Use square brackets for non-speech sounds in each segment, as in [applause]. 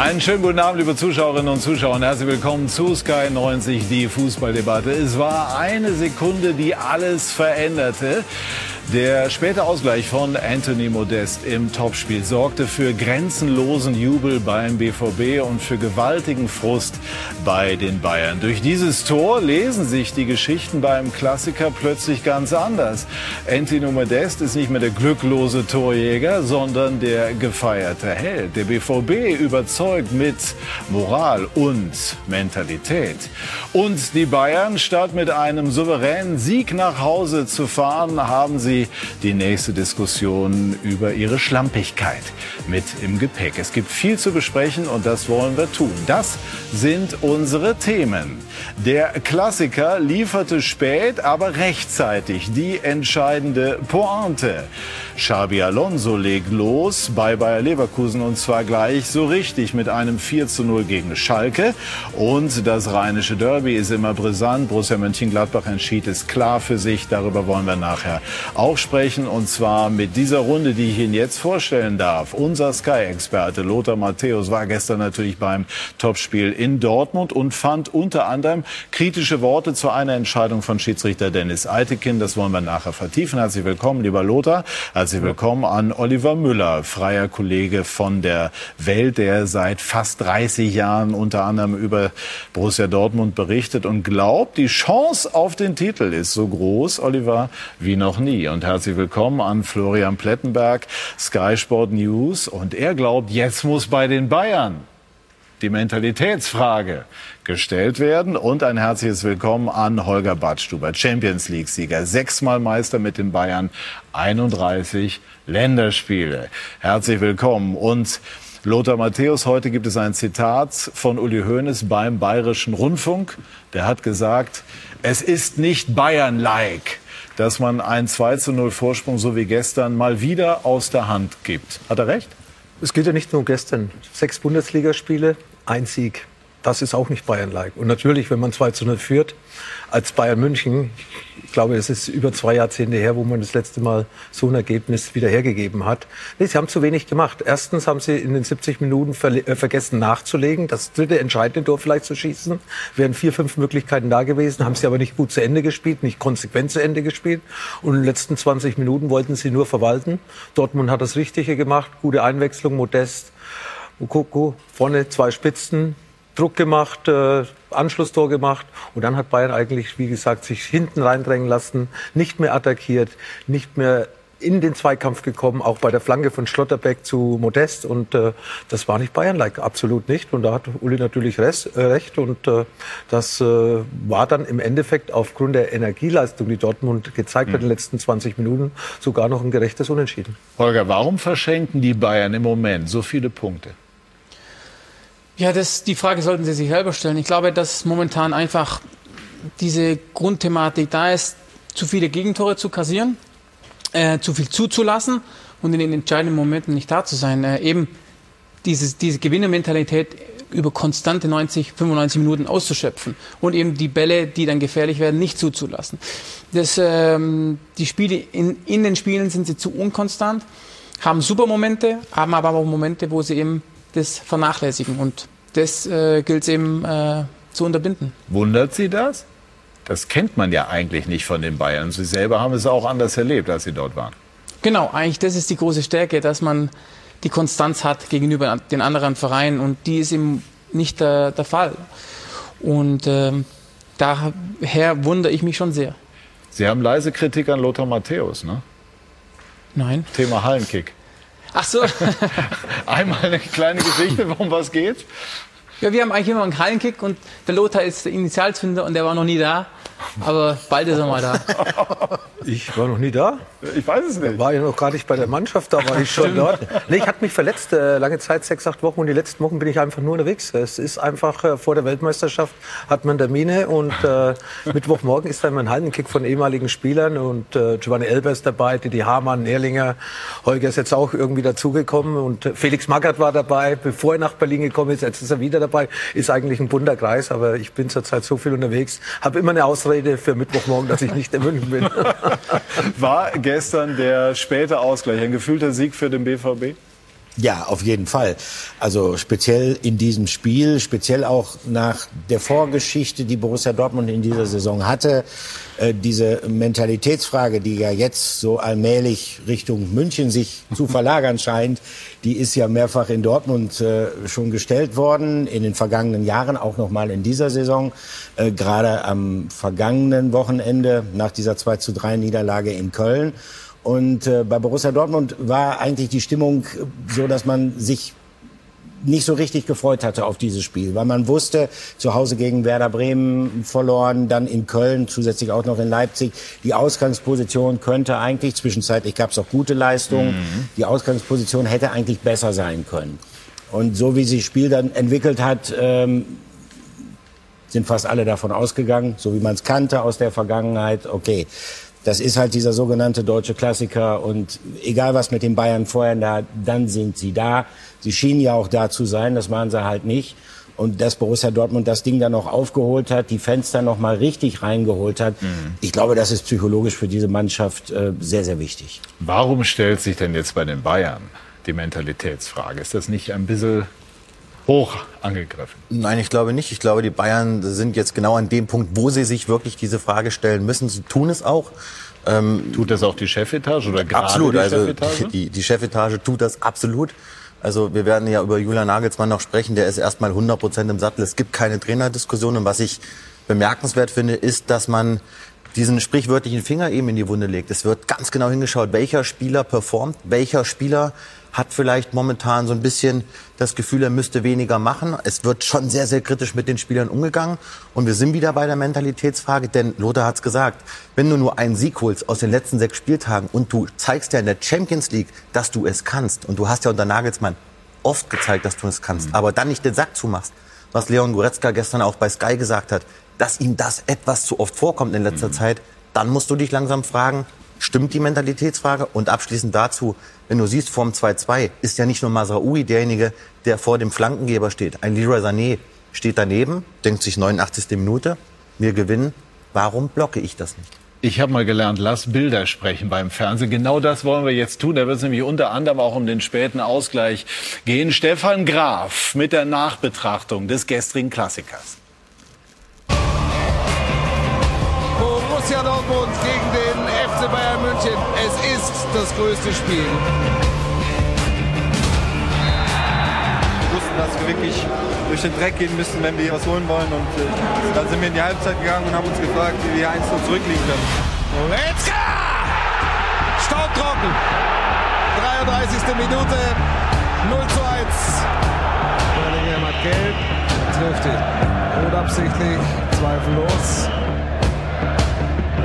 Einen schönen guten Abend, liebe Zuschauerinnen und Zuschauer. Und herzlich willkommen zu Sky 90, die Fußballdebatte. Es war eine Sekunde, die alles veränderte. Der späte Ausgleich von Anthony Modest im Topspiel sorgte für grenzenlosen Jubel beim BVB und für gewaltigen Frust bei den Bayern. Durch dieses Tor lesen sich die Geschichten beim Klassiker plötzlich ganz anders. Anthony Modest ist nicht mehr der glücklose Torjäger, sondern der gefeierte Held. Der BVB überzeugt mit Moral und Mentalität. Und die Bayern, statt mit einem souveränen Sieg nach Hause zu fahren, haben sie die nächste Diskussion über ihre Schlampigkeit mit im Gepäck. Es gibt viel zu besprechen und das wollen wir tun. Das sind unsere Themen. Der Klassiker lieferte spät, aber rechtzeitig die entscheidende Pointe. Xabi Alonso legt los bei Bayer Leverkusen und zwar gleich so richtig mit einem 4 zu 0 gegen Schalke. Und das rheinische Derby ist immer brisant. Borussia Mönchengladbach entschied es klar für sich. Darüber wollen wir nachher auch sprechen. Und zwar mit dieser Runde, die ich Ihnen jetzt vorstellen darf. Unser Sky-Experte Lothar Matthäus war gestern natürlich beim Topspiel in Dortmund und fand unter anderem kritische Worte zu einer Entscheidung von Schiedsrichter Dennis Eitekin. Das wollen wir nachher vertiefen. Herzlich willkommen, lieber Lothar. Herzlich willkommen an Oliver Müller, freier Kollege von der Welt, der seit fast 30 Jahren unter anderem über Borussia Dortmund berichtet und glaubt, die Chance auf den Titel ist so groß, Oliver, wie noch nie. Und herzlich willkommen an Florian Plettenberg, Sky Sport News. Und er glaubt, jetzt muss bei den Bayern die Mentalitätsfrage gestellt werden. Und ein herzliches Willkommen an Holger Badstuber, Champions League-Sieger, sechsmal Meister mit den Bayern, 31 Länderspiele. Herzlich willkommen. Und Lothar Matthäus, heute gibt es ein Zitat von Uli Hoeneß beim Bayerischen Rundfunk. Der hat gesagt, es ist nicht Bayern-like, dass man einen 2 zu 0 Vorsprung so wie gestern mal wieder aus der Hand gibt. Hat er recht? Es geht ja nicht nur um gestern. Sechs Bundesligaspiele, ein Sieg. Das ist auch nicht Bayern-like. Und natürlich, wenn man 2 zu 0 führt, als Bayern München, ich glaube, es ist über zwei Jahrzehnte her, wo man das letzte Mal so ein Ergebnis wieder hergegeben hat. Nee, sie haben zu wenig gemacht. Erstens haben sie in den 70 Minuten ver äh, vergessen nachzulegen, das dritte entscheidende Tor vielleicht zu schießen. Wären vier, fünf Möglichkeiten da gewesen, haben sie aber nicht gut zu Ende gespielt, nicht konsequent zu Ende gespielt. Und in den letzten 20 Minuten wollten sie nur verwalten. Dortmund hat das Richtige gemacht, gute Einwechslung, Modest, Mukoko, vorne zwei Spitzen, Druck gemacht, äh, Anschlusstor gemacht und dann hat Bayern eigentlich, wie gesagt, sich hinten reindrängen lassen, nicht mehr attackiert, nicht mehr in den Zweikampf gekommen, auch bei der Flanke von Schlotterbeck zu Modest. Und äh, das war nicht Bayern-like, absolut nicht. Und da hat Uli natürlich res, äh, recht. Und äh, das äh, war dann im Endeffekt aufgrund der Energieleistung, die Dortmund gezeigt mhm. hat in den letzten 20 Minuten, sogar noch ein gerechtes Unentschieden. Holger, warum verschenken die Bayern im Moment so viele Punkte? Ja, das, die Frage sollten Sie sich selber stellen. Ich glaube, dass momentan einfach diese Grundthematik da ist, zu viele Gegentore zu kassieren, äh, zu viel zuzulassen und in den entscheidenden Momenten nicht da zu sein. Äh, eben dieses, diese Gewinnermentalität über konstante 90, 95 Minuten auszuschöpfen und eben die Bälle, die dann gefährlich werden, nicht zuzulassen. Das, ähm, die Spiele in, in den Spielen sind sie zu unkonstant, haben super Momente, haben aber auch Momente, wo sie eben das vernachlässigen. Und das äh, gilt es eben äh, zu unterbinden. Wundert Sie das? Das kennt man ja eigentlich nicht von den Bayern. Sie selber haben es auch anders erlebt, als Sie dort waren. Genau, eigentlich das ist die große Stärke, dass man die Konstanz hat gegenüber den anderen Vereinen und die ist eben nicht der, der Fall. Und ähm, daher wundere ich mich schon sehr. Sie haben leise Kritik an Lothar Matthäus, ne? Nein. Thema Hallenkick. Ach so. [laughs] Einmal eine kleine Geschichte, worum was geht. Ja, wir haben eigentlich immer einen Hallenkick und der Lothar ist der Initialzünder und der war noch nie da. Aber bald ist er mal da. [laughs] Ich war noch nie da. Ich weiß es nicht. War ja noch gar nicht bei der Mannschaft, da war ich schon [laughs] dort. Nee, ich hatte mich verletzt, äh, lange Zeit, sechs, acht Wochen. Und die letzten Wochen bin ich einfach nur unterwegs. Es ist einfach, äh, vor der Weltmeisterschaft hat man Termine. Und äh, [laughs] Mittwochmorgen ist dann mein Hallenkick von ehemaligen Spielern. Und äh, Giovanni Elber ist dabei, Didi Hamann, Erlinger. Holger ist jetzt auch irgendwie dazugekommen. Und Felix Magath war dabei, bevor er nach Berlin gekommen ist. Jetzt ist er wieder dabei. Ist eigentlich ein bunter Kreis, aber ich bin zurzeit so viel unterwegs. Habe immer eine Ausrede für Mittwochmorgen, dass ich nicht in München bin. [laughs] War gestern der späte Ausgleich ein gefühlter Sieg für den BVB? Ja, auf jeden Fall. Also speziell in diesem Spiel, speziell auch nach der Vorgeschichte, die Borussia Dortmund in dieser Saison hatte, äh, diese Mentalitätsfrage, die ja jetzt so allmählich Richtung München sich [laughs] zu verlagern scheint, die ist ja mehrfach in Dortmund äh, schon gestellt worden, in den vergangenen Jahren, auch noch mal in dieser Saison. Äh, Gerade am vergangenen Wochenende nach dieser 2 zu 3 Niederlage in Köln. Und äh, bei Borussia Dortmund war eigentlich die Stimmung so, dass man sich nicht so richtig gefreut hatte auf dieses Spiel, weil man wusste, zu Hause gegen Werder Bremen verloren, dann in Köln, zusätzlich auch noch in Leipzig. Die Ausgangsposition könnte eigentlich, zwischenzeitlich gab es auch gute Leistungen, mhm. die Ausgangsposition hätte eigentlich besser sein können. Und so wie sich das Spiel dann entwickelt hat, ähm, sind fast alle davon ausgegangen, so wie man es kannte aus der Vergangenheit. Okay, das ist halt dieser sogenannte deutsche Klassiker und egal was mit den Bayern vorher da, dann sind sie da. Sie schienen ja auch da zu sein, das waren sie halt nicht. Und dass Borussia Dortmund das Ding dann noch aufgeholt hat, die Fenster noch mal richtig reingeholt hat, mhm. ich glaube, das ist psychologisch für diese Mannschaft äh, sehr, sehr wichtig. Warum stellt sich denn jetzt bei den Bayern die Mentalitätsfrage? Ist das nicht ein bisschen hoch angegriffen? Nein, ich glaube nicht. Ich glaube, die Bayern sind jetzt genau an dem Punkt, wo sie sich wirklich diese Frage stellen müssen. Sie tun es auch. Ähm, tut das auch die Chefetage oder gerade absolut, die also Chefetage? Die, die Chefetage tut das absolut. Also wir werden ja über Julian Nagelsmann noch sprechen. Der ist erstmal 100 Prozent im Sattel. Es gibt keine Trainerdiskussion. Und was ich bemerkenswert finde, ist, dass man diesen sprichwörtlichen Finger eben in die Wunde legt. Es wird ganz genau hingeschaut, welcher Spieler performt, welcher Spieler hat vielleicht momentan so ein bisschen das Gefühl, er müsste weniger machen. Es wird schon sehr, sehr kritisch mit den Spielern umgegangen. Und wir sind wieder bei der Mentalitätsfrage, denn Lothar hat es gesagt, wenn du nur einen Sieg holst aus den letzten sechs Spieltagen und du zeigst ja in der Champions League, dass du es kannst, und du hast ja unter Nagelsmann oft gezeigt, dass du es kannst, mhm. aber dann nicht den Sack zumachst, was Leon Goretzka gestern auch bei Sky gesagt hat, dass ihm das etwas zu oft vorkommt in letzter mhm. Zeit, dann musst du dich langsam fragen, stimmt die Mentalitätsfrage? Und abschließend dazu, wenn du siehst, vorm 2-2 ist ja nicht nur Masraoui derjenige, der vor dem Flankengeber steht. Ein Leroy Sané steht daneben, denkt sich 89. Minute, wir gewinnen. Warum blocke ich das nicht? Ich habe mal gelernt, lass Bilder sprechen beim Fernsehen. Genau das wollen wir jetzt tun. Da wird es nämlich unter anderem auch um den späten Ausgleich gehen. Stefan Graf mit der Nachbetrachtung des gestrigen Klassikers. Borussia Dortmund gegen den FC Bayern München. Es ist das größte Spiel. Wir wussten, dass wir wirklich durch den Dreck gehen müssen, wenn wir hier was holen wollen. Und äh, dann sind wir in die Halbzeit gegangen und haben uns gefragt, wie wir 1 0 zurückliegen können. Goretzka! Staubtrocken. 33. Minute. 0 zu 1. Bellingham hat gelb. Trifft ihn. Unabsichtlich. Zweifellos.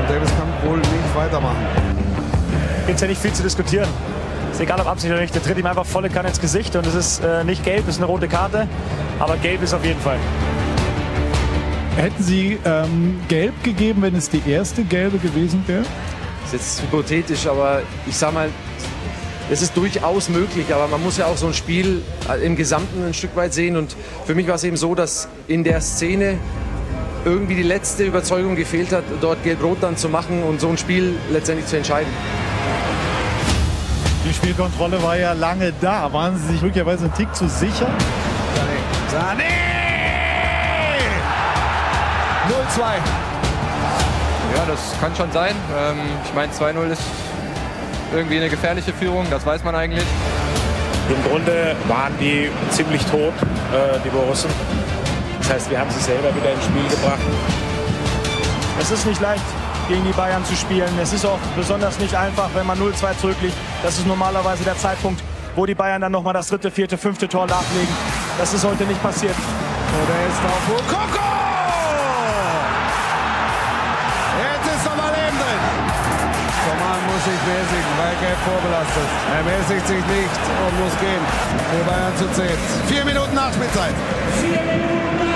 Davis kann wohl nicht weitermachen. Gibt es ja nicht viel zu diskutieren. Ist egal, ob Absicht oder nicht. Der tritt ihm einfach volle Kanne ins Gesicht und es ist äh, nicht gelb, es ist eine rote Karte. Aber gelb ist auf jeden Fall. Hätten Sie ähm, gelb gegeben, wenn es die erste gelbe gewesen wäre? Das ist jetzt hypothetisch, aber ich sag mal, es ist durchaus möglich, aber man muss ja auch so ein Spiel äh, im Gesamten ein Stück weit sehen. Und für mich war es eben so, dass in der Szene irgendwie die letzte Überzeugung gefehlt hat, dort Gelb-Rot dann zu machen und so ein Spiel letztendlich zu entscheiden. Die Spielkontrolle war ja lange da. Waren Sie sich möglicherweise einen Tick zu sicher? Sané! Sané! 0-2. Ja, das kann schon sein. Ähm, ich meine, 2-0 ist irgendwie eine gefährliche Führung, das weiß man eigentlich. Im Grunde waren die ziemlich tot, äh, die Borussen. Das heißt, wir haben sie selber wieder ins Spiel gebracht. Es ist nicht leicht, gegen die Bayern zu spielen. Es ist auch besonders nicht einfach, wenn man 0-2 zurückliegt. Das ist normalerweise der Zeitpunkt, wo die Bayern dann nochmal das dritte, vierte, fünfte Tor nachlegen. Das ist heute nicht passiert. Oder ist auf Koko! Jetzt ist aber Leben drin. Coman muss sich mäßigen, weil Gelb vorbelastet. Er mäßigt sich nicht und muss gehen. Für Bayern zu 10. Vier Minuten Nachspielzeit. Vier Minuten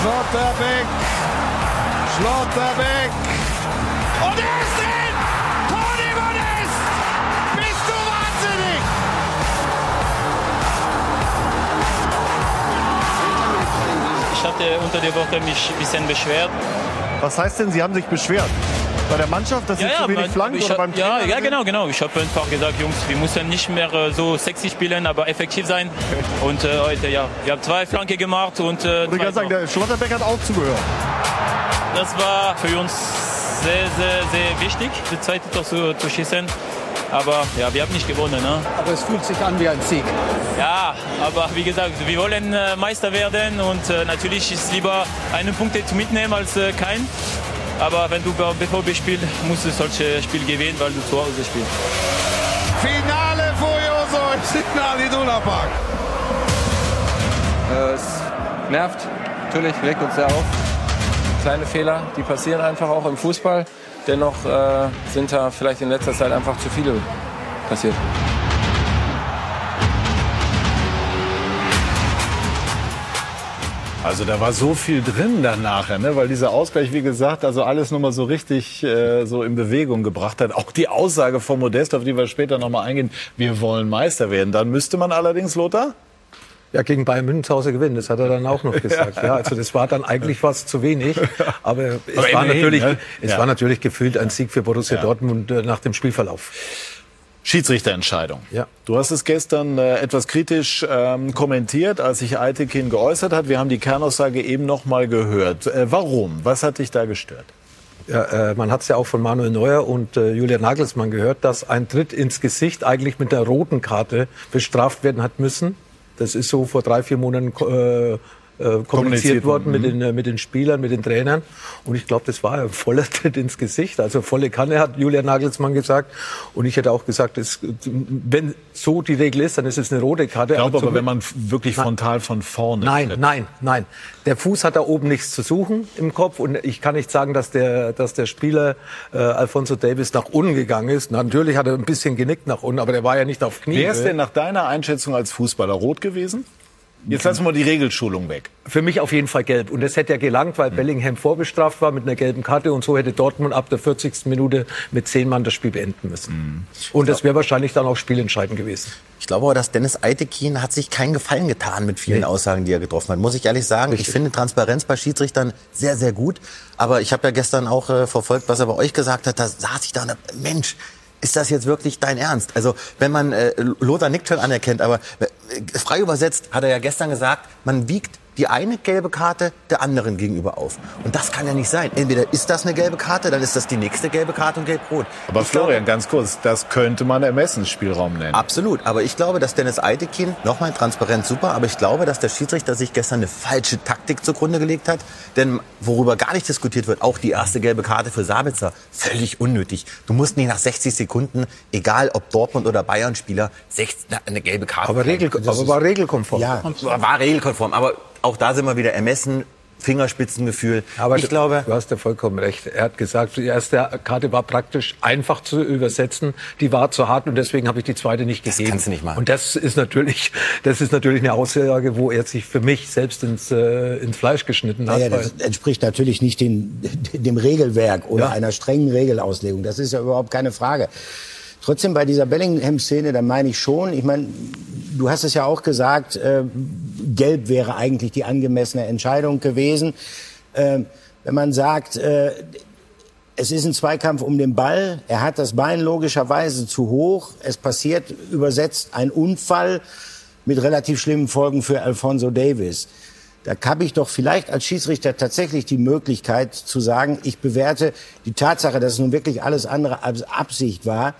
Schlotterbeck. Schlotterbeck. Und er ist drin! Toni Modest! Bist du wahnsinnig? Ich hatte unter der Woche mich ein bisschen beschwert. Was heißt denn, Sie haben sich beschwert? Bei der Mannschaft, dass sie zu wenig flanken oder beim ja, Trainer? ja, genau, genau. Ich habe einfach gesagt, Jungs, wir müssen nicht mehr äh, so sexy spielen, aber effektiv sein. [laughs] Und äh, heute, ja, wir haben zwei Flanke gemacht und äh, Und ich kann sagen, der Schlotterbeck hat auch zugehört. das war für uns sehr, sehr, sehr wichtig, die zweite Tor zu, zu schießen. Aber ja, wir haben nicht gewonnen. Ne? Aber es fühlt sich an wie ein Sieg. Ja, aber wie gesagt, wir wollen äh, Meister werden und äh, natürlich ist es lieber einen Punkt zu mitnehmen als äh, kein. Aber wenn du bei BVB spielst, musst du solche Spiel gewinnen, weil du zu Hause spielst. Finale Furioso im Signal Iduna Park. Es nervt, natürlich, regt uns sehr auf. Kleine Fehler, die passieren einfach auch im Fußball. Dennoch äh, sind da vielleicht in letzter Zeit einfach zu viele passiert. Also da war so viel drin dann nachher, ne? weil dieser Ausgleich, wie gesagt, also alles nochmal so richtig äh, so in Bewegung gebracht hat. Auch die Aussage von Modest, auf die wir später nochmal eingehen, wir wollen Meister werden. Dann müsste man allerdings, Lothar? Ja, gegen Bayern München zu Hause gewinnen, das hat er dann auch noch [laughs] gesagt. ja, also das war dann eigentlich fast zu wenig. Aber es, Aber war, natürlich, ne? es Ja. war natürlich gefühlt ein Sieg für Borussia Ja. Dortmund äh, nach dem Spielverlauf. Schiedsrichterentscheidung. Ja. Du hast es gestern äh, etwas kritisch ähm, kommentiert, als sich Eitekin geäußert hat. Wir haben die Kernaussage eben noch mal gehört. Äh, warum? Was hat dich da gestört? Ja, äh, man hat es ja auch von Manuel Neuer und äh, Julian Nagelsmann gehört, dass ein Tritt ins Gesicht eigentlich mit der roten Karte bestraft werden hat müssen. Das ist so vor drei, vier Monaten äh, kommuniziert worden mit den, äh, mit den Spielern, mit den Trainern. Und ich glaube, das war ein voller [laughs] Tritt ins Gesicht. Also volle Kanne hat Julian Nagelsmann gesagt. Und ich hätte auch gesagt, es, wenn so die Regel ist, dann ist es eine rote Karte. Ich glaube zum- aber, wenn man wirklich frontal von vorne Nein, tritt. nein, nein. Der Fuß hat da oben nichts zu suchen im Kopf und ich kann nicht sagen, dass der, dass der Spieler äh, Alfonso Davis nach unten gegangen ist. Natürlich hat er ein bisschen genickt nach unten, aber der war ja nicht auf Knie. Wer ist denn nach deiner Einschätzung als Fußballer rot gewesen? Jetzt lassen wir die Regelschulung weg. Für mich auf jeden Fall gelb. Und das hätte ja gelangt, weil Bellingham vorbestraft war mit einer gelben Karte. Und so hätte Dortmund ab der 40. Minute mit zehn Mann das Spiel beenden müssen. Und das wäre wahrscheinlich dann auch spielentscheidend gewesen. Ich glaube aber, dass Dennis Eitekin hat sich keinen Gefallen getan mit vielen Aussagen, die er getroffen hat. Muss ich ehrlich sagen. Ich finde Transparenz bei Schiedsrichtern sehr, sehr gut. Aber ich habe ja gestern auch äh, verfolgt, was er bei euch gesagt hat. Da saß ich da und Mensch, ist das jetzt wirklich dein Ernst? Also wenn man äh, Lothar nickt schon anerkennt, aber äh, frei übersetzt hat er ja gestern gesagt, man wiegt die eine gelbe Karte der anderen gegenüber auf. Und das kann ja nicht sein. Entweder ist das eine gelbe Karte, dann ist das die nächste gelbe Karte und gelb-rot. Aber Ich glaube- Florian, ganz kurz, das könnte man Ermessensspielraum nennen. Absolut. Aber ich glaube, dass Dennis Eitekin, nochmal transparent super, aber ich glaube, dass der Schiedsrichter sich gestern eine falsche Taktik zugrunde gelegt hat. Denn worüber gar nicht diskutiert wird, auch die erste gelbe Karte für Sabitzer, völlig unnötig. Du musst nicht nach 60 Sekunden, egal ob Dortmund oder Bayern-Spieler, 60 eine gelbe Karte Aber. Regel, aber war regelkonform. Ja, war regelkonform. Aber auch da sind wir wieder ermessen, Fingerspitzengefühl. Aber ich du, glaube, du hast ja vollkommen recht. Er hat gesagt, die erste Karte war praktisch einfach zu übersetzen. Die war zu hart und deswegen habe ich die zweite nicht gegeben. kannst du nicht machen. Und das ist natürlich, das ist natürlich eine Aussage, wo er sich für mich selbst ins, äh, ins Fleisch geschnitten hat. Naja, das entspricht natürlich nicht den, dem Regelwerk oder Ja. einer strengen Regelauslegung. Das ist ja überhaupt keine Frage. Trotzdem bei dieser Bellingham-Szene, da meine ich schon, ich meine, du hast es ja auch gesagt, äh, gelb wäre eigentlich die angemessene Entscheidung gewesen. Äh, wenn man sagt, äh, es ist ein Zweikampf um den Ball, er hat das Bein logischerweise zu hoch, es passiert übersetzt ein Unfall mit relativ schlimmen Folgen für Alfonso Davis. Da habe ich doch vielleicht als Schiedsrichter tatsächlich die Möglichkeit zu sagen, ich bewerte die Tatsache, dass es nun wirklich alles andere als Absicht war,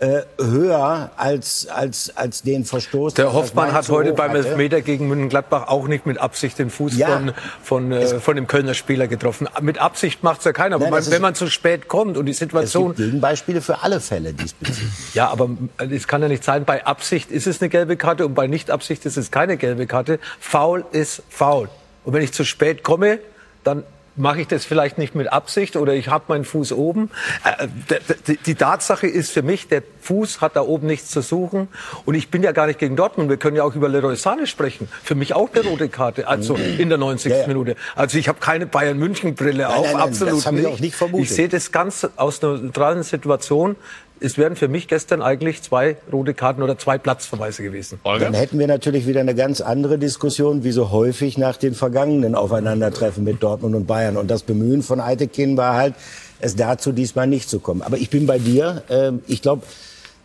äh, höher als, als, als den Verstoß. Der Hoffmann hat heute beim hatte. Elfmeter gegen München-Gladbach auch nicht mit Absicht den Fuß Ja. von, von, äh, von dem Kölner Spieler getroffen. Mit Absicht macht's ja keiner. Aber Nein, man, das ist- wenn man zu spät kommt und die Es Situation gibt Gegenbeispiele für alle Fälle diesbezüglich. Ja, aber es kann ja nicht sein, bei Absicht ist es eine gelbe Karte und bei Nicht-Absicht ist es keine gelbe Karte. Foul ist Foul. Und wenn ich zu spät komme, dann mache ich das vielleicht nicht mit Absicht oder ich habe meinen Fuß oben. Äh, d- Die Tatsache ist für mich, der Fuß hat da oben nichts zu suchen. Und ich bin ja gar nicht gegen Dortmund. Wir können ja auch über Leroy Sané sprechen. Für mich auch eine rote Karte, also in der 90. Ja, ja. Minute. Also ich habe keine Bayern-München-Brille auf, nein, nein, absolut das hab ich nicht. nicht. Ich sehe das ganz aus einer neutralen Situation es wären für mich gestern eigentlich zwei rote Karten oder zwei Platzverweise gewesen. Dann hätten wir natürlich wieder eine ganz andere Diskussion, wie so häufig nach den vergangenen Aufeinandertreffen mit Dortmund und Bayern. Und das Bemühen von Eitekin war halt, es dazu diesmal nicht zu kommen. Aber ich bin bei dir. Ähm, ich glaube,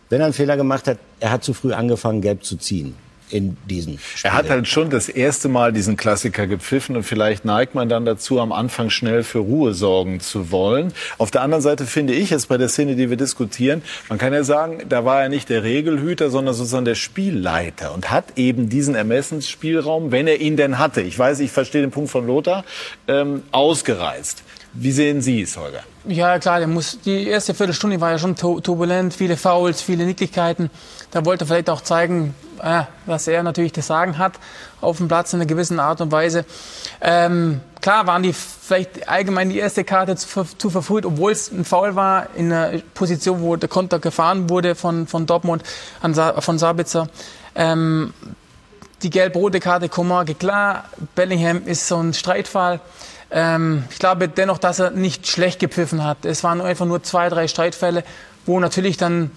wenn er einen Fehler gemacht hat, er hat zu früh angefangen, gelb zu ziehen in diesem Spiel. Er hat halt schon das erste Mal diesen Klassiker gepfiffen und vielleicht neigt man dann dazu, am Anfang schnell für Ruhe sorgen zu wollen. Auf der anderen Seite finde ich jetzt bei der Szene, die wir diskutieren, man kann ja sagen, da war er nicht der Regelhüter, sondern sozusagen der Spielleiter und hat eben diesen Ermessensspielraum, wenn er ihn denn hatte. Ich weiß, ich verstehe den Punkt von Lothar, ähm, ausgereizt. Wie sehen Sie es, Holger? Ja, klar, der muss, die erste Viertelstunde war ja schon turbulent, viele Fouls, viele Nicklichkeiten. Da wollte er vielleicht auch zeigen, äh, was er natürlich das Sagen hat auf dem Platz in einer gewissen Art und Weise. Ähm, klar waren die vielleicht allgemein die erste Karte zu, zu verfrüht, obwohl es ein Foul war in einer Position, wo der Konter gefahren wurde von, von Dortmund, an von Sabitzer. Ähm, die gelb-rote Karte Komar, klar, Bellingham ist so ein Streitfall. Ähm, ich glaube dennoch, dass er nicht schlecht gepfiffen hat. Es waren einfach nur zwei, drei Streitfälle, wo natürlich dann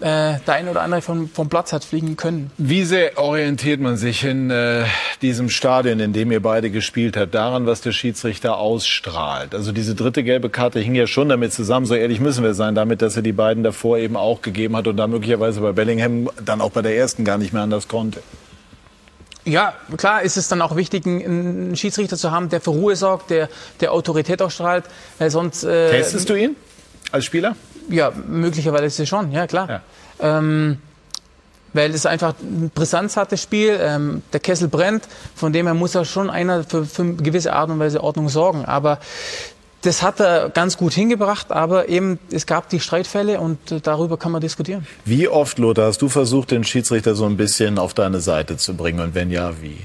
äh, der eine oder andere vom, vom Platz hat fliegen können. Wie sehr orientiert man sich in äh, diesem Stadion, in dem ihr beide gespielt habt, daran, was der Schiedsrichter ausstrahlt? Also diese dritte gelbe Karte hing ja schon damit zusammen, so ehrlich müssen wir sein, damit, dass er die beiden davor eben auch gegeben hat und da möglicherweise bei Bellingham dann auch bei der ersten gar nicht mehr anders konnte. Ja, klar ist es dann auch wichtig, einen Schiedsrichter zu haben, der für Ruhe sorgt, der, der Autorität ausstrahlt, weil sonst... Äh, Testest du ihn als Spieler? Ja, möglicherweise schon, ja klar. Ja. Ähm, weil es einfach ein Brisanz hat, das Spiel. Ähm, der Kessel brennt, von dem her muss er schon einer für, für eine gewisse Art und Weise Ordnung sorgen. Aber das hat er ganz gut hingebracht, aber eben es gab die Streitfälle und äh, darüber kann man diskutieren. Wie oft, Lothar, hast du versucht, den Schiedsrichter so ein bisschen auf deine Seite zu bringen und wenn ja, wie?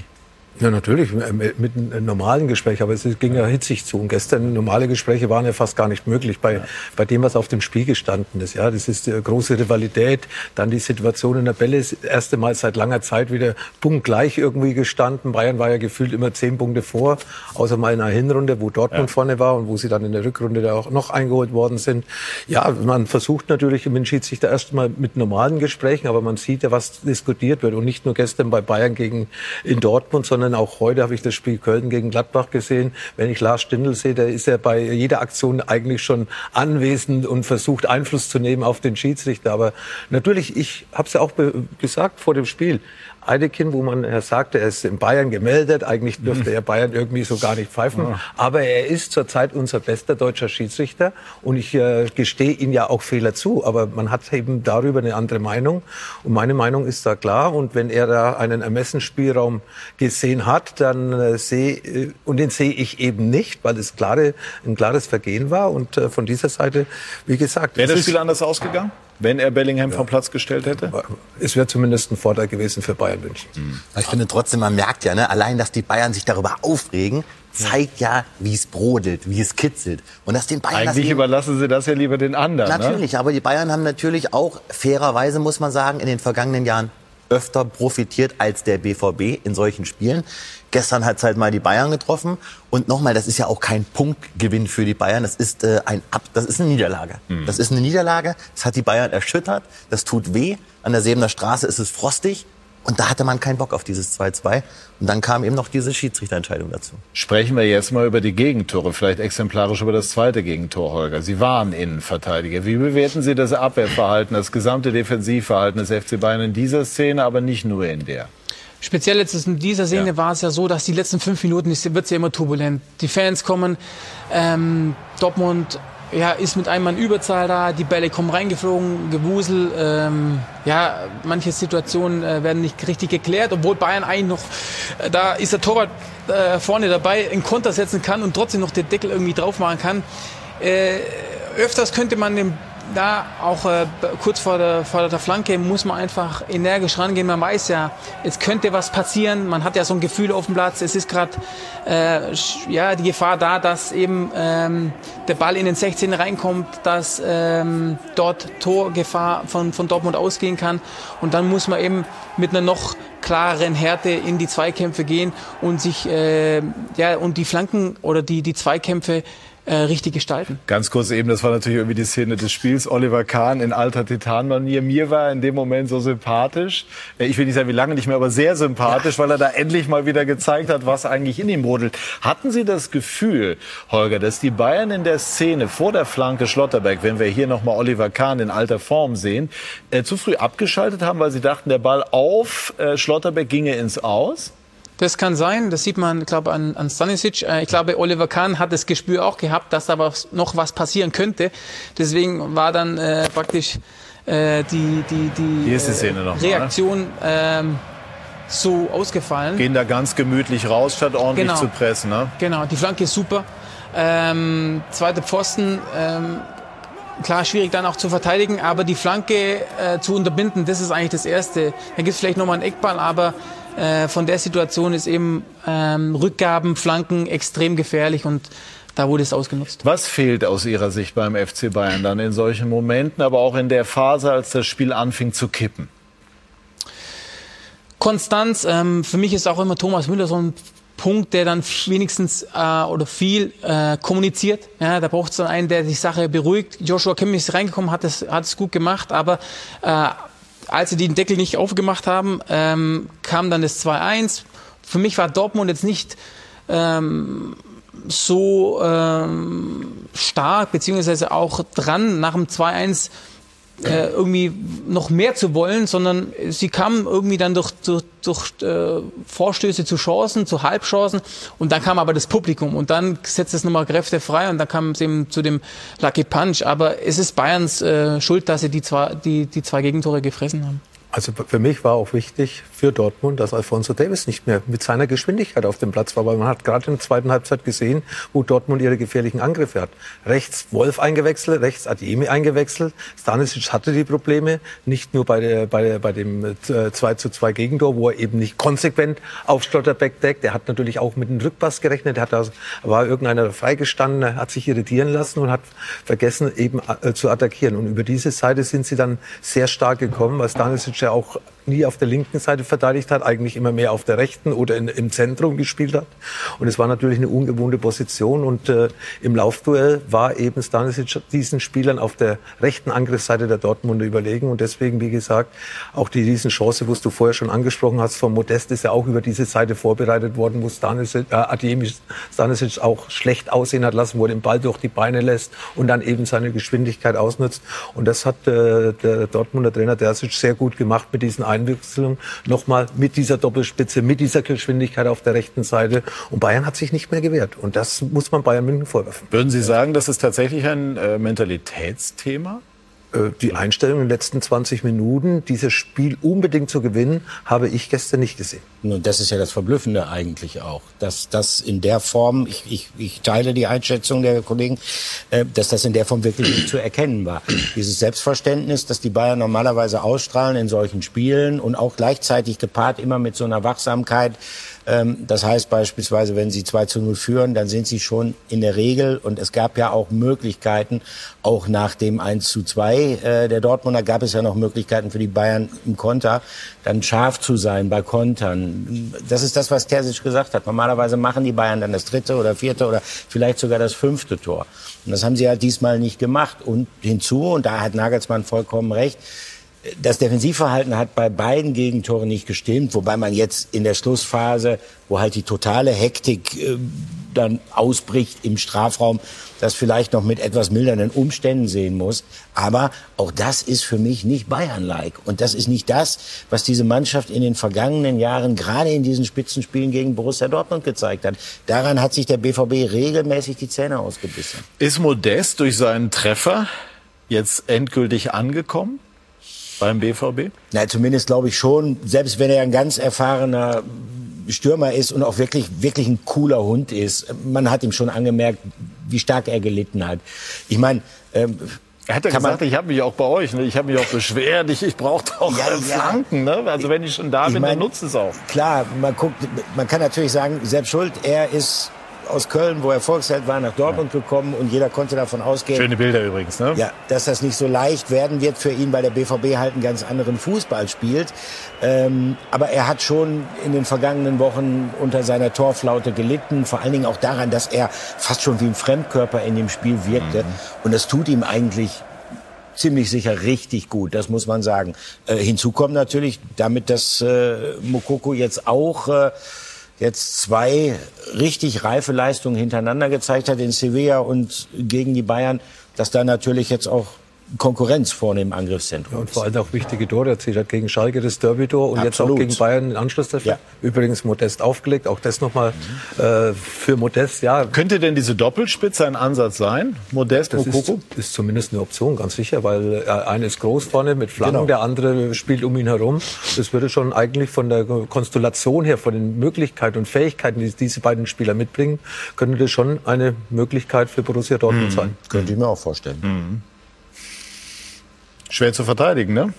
Ja, natürlich, mit einem normalen Gespräch, aber es ging ja hitzig zu. Und gestern normale Gespräche waren ja fast gar nicht möglich bei, ja. bei dem, was auf dem Spiel gestanden ist. Ja, das ist die große Rivalität, dann die Situation in der Bälle ist das erste Mal seit langer Zeit wieder punktgleich irgendwie gestanden. Bayern war ja gefühlt immer zehn Punkte vor, außer mal in einer Hinrunde, wo Dortmund ja. vorne war und wo sie dann in der Rückrunde da auch noch eingeholt worden sind. Ja, man versucht natürlich im Schiedsrichter erst mal mit normalen Gesprächen, aber man sieht ja, was diskutiert wird und nicht nur gestern bei Bayern gegen in Dortmund, sondern sondern auch heute habe ich das Spiel Köln gegen Gladbach gesehen. Wenn ich Lars Stindl sehe, der ist ja bei jeder Aktion eigentlich schon anwesend und versucht Einfluss zu nehmen auf den Schiedsrichter. Aber natürlich, ich habe es ja auch gesagt vor dem Spiel, Eidekin, wo man er sagte, er ist in Bayern gemeldet. Eigentlich dürfte er Bayern irgendwie so gar nicht pfeifen. Aber er ist zurzeit unser bester deutscher Schiedsrichter. Und ich äh, gestehe ihm ja auch Fehler zu. Aber man hat eben darüber eine andere Meinung. Und meine Meinung ist da klar. Und wenn er da einen Ermessensspielraum gesehen hat, dann äh, sehe, äh, und den sehe ich eben nicht, weil es klare, ein klares Vergehen war. Und äh, von dieser Seite, wie gesagt. Wäre das Spiel anders ausgegangen? Wenn er Bellingham ja. vom Platz gestellt hätte? Es wäre zumindest ein Vorteil gewesen für Bayern München. Mhm. Ich finde trotzdem, man merkt ja, ne, allein, dass die Bayern sich darüber aufregen, zeigt ja, wie es brodelt, wie es kitzelt. Und dass den Bayern Eigentlich überlassen sie das ja lieber den anderen. Ne? Natürlich, ne? aber die Bayern haben natürlich auch fairerweise, muss man sagen, in den vergangenen Jahren öfter profitiert als der BVB in solchen Spielen. Gestern hat es halt mal die Bayern getroffen. Und nochmal, das ist ja auch kein Punktgewinn für die Bayern. Das ist, äh, ein Ab das ist eine Niederlage. Mhm. Das ist eine Niederlage. Das hat die Bayern erschüttert. Das tut weh. An der Sebener Straße ist es frostig. Und da hatte man keinen Bock auf dieses 2-2. Und dann kam eben noch diese Schiedsrichterentscheidung dazu. Sprechen wir jetzt mal über die Gegentore, vielleicht exemplarisch über das zweite Gegentor, Holger. Sie waren Innenverteidiger. Wie bewerten Sie das Abwehrverhalten, das gesamte Defensivverhalten des FC Bayern in dieser Szene, aber nicht nur in der? Speziell jetzt in dieser Szene ja. war es ja so, dass die letzten fünf Minuten wird es ja immer turbulent. Die Fans kommen, ähm, Dortmund ja, ist mit einem Mann Überzahl da, die Bälle kommen reingeflogen, Gewusel. Ähm, ja, manche Situationen äh, werden nicht richtig geklärt, obwohl Bayern eigentlich noch, äh, da ist der Torwart äh, vorne dabei, einen Konter setzen kann und trotzdem noch den Deckel irgendwie drauf machen kann. Äh, öfters könnte man den da auch äh, kurz vor der, vor der Flanke muss man einfach energisch rangehen. Man weiß ja, es könnte was passieren. Man hat ja so ein Gefühl auf dem Platz. Es ist gerade äh, ja die Gefahr da, dass eben ähm, der Ball in den 16 reinkommt, dass ähm, dort Torgefahr von, von Dortmund ausgehen kann. Und dann muss man eben mit einer noch klareren Härte in die Zweikämpfe gehen und sich äh, ja und die Flanken oder die die Zweikämpfe äh, richtig gestalten. Ganz kurz eben, das war natürlich irgendwie die Szene des Spiels. Oliver Kahn in alter Titanmanier. Mir war er in dem Moment so sympathisch. Äh, ich will nicht sagen, wie lange nicht mehr, aber sehr sympathisch, weil er da endlich mal wieder gezeigt hat, was eigentlich in ihm brodelt. Hatten Sie das Gefühl, Holger, dass die Bayern in der Szene vor der Flanke Schlotterberg, wenn wir hier nochmal Oliver Kahn in alter Form sehen, äh, zu früh abgeschaltet haben, weil sie dachten, der Ball auf äh, Schlotterberg ginge ins Aus? Das kann sein, das sieht man, glaube an, an Stanisic. Äh, ich glaube, Oliver Kahn hat das Gespür auch gehabt, dass da noch was passieren könnte. Deswegen war dann äh, praktisch äh, die, die, die, die Szene noch Reaktion ähm, so ausgefallen. Gehen da ganz gemütlich raus, statt ordentlich genau. zu pressen. Ne? Genau, die Flanke ist super. Ähm, zweite Pfosten, ähm, klar schwierig dann auch zu verteidigen, aber die Flanke äh, zu unterbinden, das ist eigentlich das Erste. Da gibt es vielleicht nochmal einen Eckball, aber äh, von der Situation ist eben ähm, Rückgaben, Flanken extrem gefährlich und da wurde es ausgenutzt. Was fehlt aus Ihrer Sicht beim FC Bayern dann in solchen Momenten, aber auch in der Phase, als das Spiel anfing zu kippen? Konstanz. Ähm, für mich ist auch immer Thomas Müller so ein Punkt, der dann wenigstens äh, oder viel äh, kommuniziert. Ja, da braucht es dann einen, der die Sache beruhigt. Joshua Kimmich ist reingekommen, hat es, hat es gut gemacht, aber äh, als sie den Deckel nicht aufgemacht haben, ähm, kam dann das 2-1. Für mich war Dortmund jetzt nicht ähm, so ähm, stark, beziehungsweise auch dran nach dem 2-1 äh, irgendwie noch mehr zu wollen, sondern sie kamen irgendwie dann durch, durch, durch äh, Vorstöße zu Chancen, zu Halbchancen und dann kam aber das Publikum und dann setzt es nochmal Kräfte frei und dann kam es eben zu dem Lucky Punch. Aber es ist Bayerns äh, Schuld, dass sie die zwei, die, die zwei Gegentore gefressen haben. Also für mich war auch wichtig für Dortmund, dass Alfonso Davis nicht mehr mit seiner Geschwindigkeit auf dem Platz war, weil man hat gerade in der zweiten Halbzeit gesehen, wo Dortmund ihre gefährlichen Angriffe hat. Rechts Wolf eingewechselt, rechts Adiemi eingewechselt. Stanisic hatte die Probleme, nicht nur bei, der, bei, der, bei dem äh, 2 zu 2 Gegentor, wo er eben nicht konsequent auf Schlotterbeck deckt. Er hat natürlich auch mit dem Rückpass gerechnet, er hat da, war irgendeiner freigestanden, hat sich irritieren lassen und hat vergessen eben äh, zu attackieren. Und über diese Seite sind sie dann sehr stark gekommen, weil Stanisic ja auch nie auf der linken Seite verteidigt hat, eigentlich immer mehr auf der rechten oder in, im Zentrum gespielt hat. Und es war natürlich eine ungewohnte Position. Und äh, im Laufduell war eben Stanisic diesen Spielern auf der rechten Angriffsseite der Dortmunder überlegen. Und deswegen, wie gesagt, auch die Riesenchance, wo du vorher schon angesprochen hast, von Modest ist ja auch über diese Seite vorbereitet worden, wo Stanisic, äh, Ademi Stanisic auch schlecht aussehen hat lassen, wo er den Ball durch die Beine lässt und dann eben seine Geschwindigkeit ausnutzt. Und das hat äh, der Dortmunder Trainer Terzic sehr gut gemacht mit diesen Einwechslung nochmal mit dieser Doppelspitze, mit dieser Geschwindigkeit auf der rechten Seite. Und Bayern hat sich nicht mehr gewehrt. Und das muss man Bayern München vorwerfen. Würden Sie sagen, das ist tatsächlich ein äh, Mentalitätsthema? Äh, die Einstellung in den letzten 20 Minuten, dieses Spiel unbedingt zu gewinnen, habe ich gestern nicht gesehen. Und das ist ja das Verblüffende eigentlich auch, dass das in der Form, ich, ich, ich teile die Einschätzung der Kollegen, äh, dass das in der Form wirklich nicht zu erkennen war. Dieses Selbstverständnis, das die Bayern normalerweise ausstrahlen in solchen Spielen und auch gleichzeitig gepaart immer mit so einer Wachsamkeit, das heißt beispielsweise, wenn Sie 2 zu 0 führen, dann sind Sie schon in der Regel, und es gab ja auch Möglichkeiten, auch nach dem 1 zu 2 äh, der Dortmunder gab es ja noch Möglichkeiten für die Bayern im Konter, dann scharf zu sein bei Kontern. Das ist das, was Terzic gesagt hat. Normalerweise machen die Bayern dann das dritte oder vierte oder vielleicht sogar das fünfte Tor. Und das haben sie ja diesmal nicht gemacht. Und hinzu, und da hat Nagelsmann vollkommen recht, das Defensivverhalten hat bei beiden Gegentoren nicht gestimmt, wobei man jetzt in der Schlussphase, wo halt die totale Hektik äh, dann ausbricht im Strafraum, das vielleicht noch mit etwas mildernden Umständen sehen muss. Aber auch das ist für mich nicht Bayern-like. Und das ist nicht das, was diese Mannschaft in den vergangenen Jahren gerade in diesen Spitzenspielen gegen Borussia Dortmund gezeigt hat. Daran hat sich der BVB regelmäßig die Zähne ausgebissen. Ist Modest durch seinen Treffer jetzt endgültig angekommen? Beim BVB? Na, zumindest glaube ich schon, selbst wenn er ein ganz erfahrener Stürmer ist und auch wirklich, wirklich ein cooler Hund ist. Man hat ihm schon angemerkt, wie stark er gelitten hat. Ich meine, ähm, er hat ja gesagt, ich habe mich auch bei euch, ne? ich habe mich auch beschwert, ich, ich brauche doch ja, Flanken. Ne? Also wenn ich schon da ich bin, mein, dann nutzt es auch. Klar, man guckt, man kann natürlich sagen, selbst schuld, er ist aus Köln, wo er Volksheld war, nach Dortmund gekommen und jeder konnte davon ausgehen. Schöne Bilder übrigens, ne? Ja, dass das nicht so leicht werden wird für ihn, weil der BVB halt einen ganz anderen Fußball spielt. Ähm, aber er hat schon in den vergangenen Wochen unter seiner Torflaute gelitten, vor allen Dingen auch daran, dass er fast schon wie ein Fremdkörper in dem Spiel wirkte. Mhm. Und das tut ihm eigentlich ziemlich sicher richtig gut, das muss man sagen. Äh, hinzu kommt natürlich, damit dass äh, Mokoko jetzt auch äh, jetzt zwei richtig reife Leistungen hintereinander gezeigt hat in Sevilla und gegen die Bayern, dass da natürlich jetzt auch Konkurrenz vorne im Angriffszentrum. Ja, und vor allem auch wichtige Tore erzielt hat gegen Schalke das Derby-Tor und Absolut. jetzt auch gegen Bayern den Anschluss dafür. Ja. Übrigens Modest aufgelegt, auch das nochmal mhm. äh, für Modest. Ja. Könnte denn diese Doppelspitze ein Ansatz sein? Modest, das ist, ist, zumindest eine Option, ganz sicher, weil äh, einer ist groß vorne mit Flanken, genau. der andere spielt um ihn herum. Das würde schon eigentlich von der Konstellation her, von den Möglichkeiten und Fähigkeiten, die diese beiden Spieler mitbringen, könnte das schon eine Möglichkeit für Borussia Dortmund mhm. sein. Könnte ich mir auch vorstellen. Mhm. Schwer zu verteidigen, ne?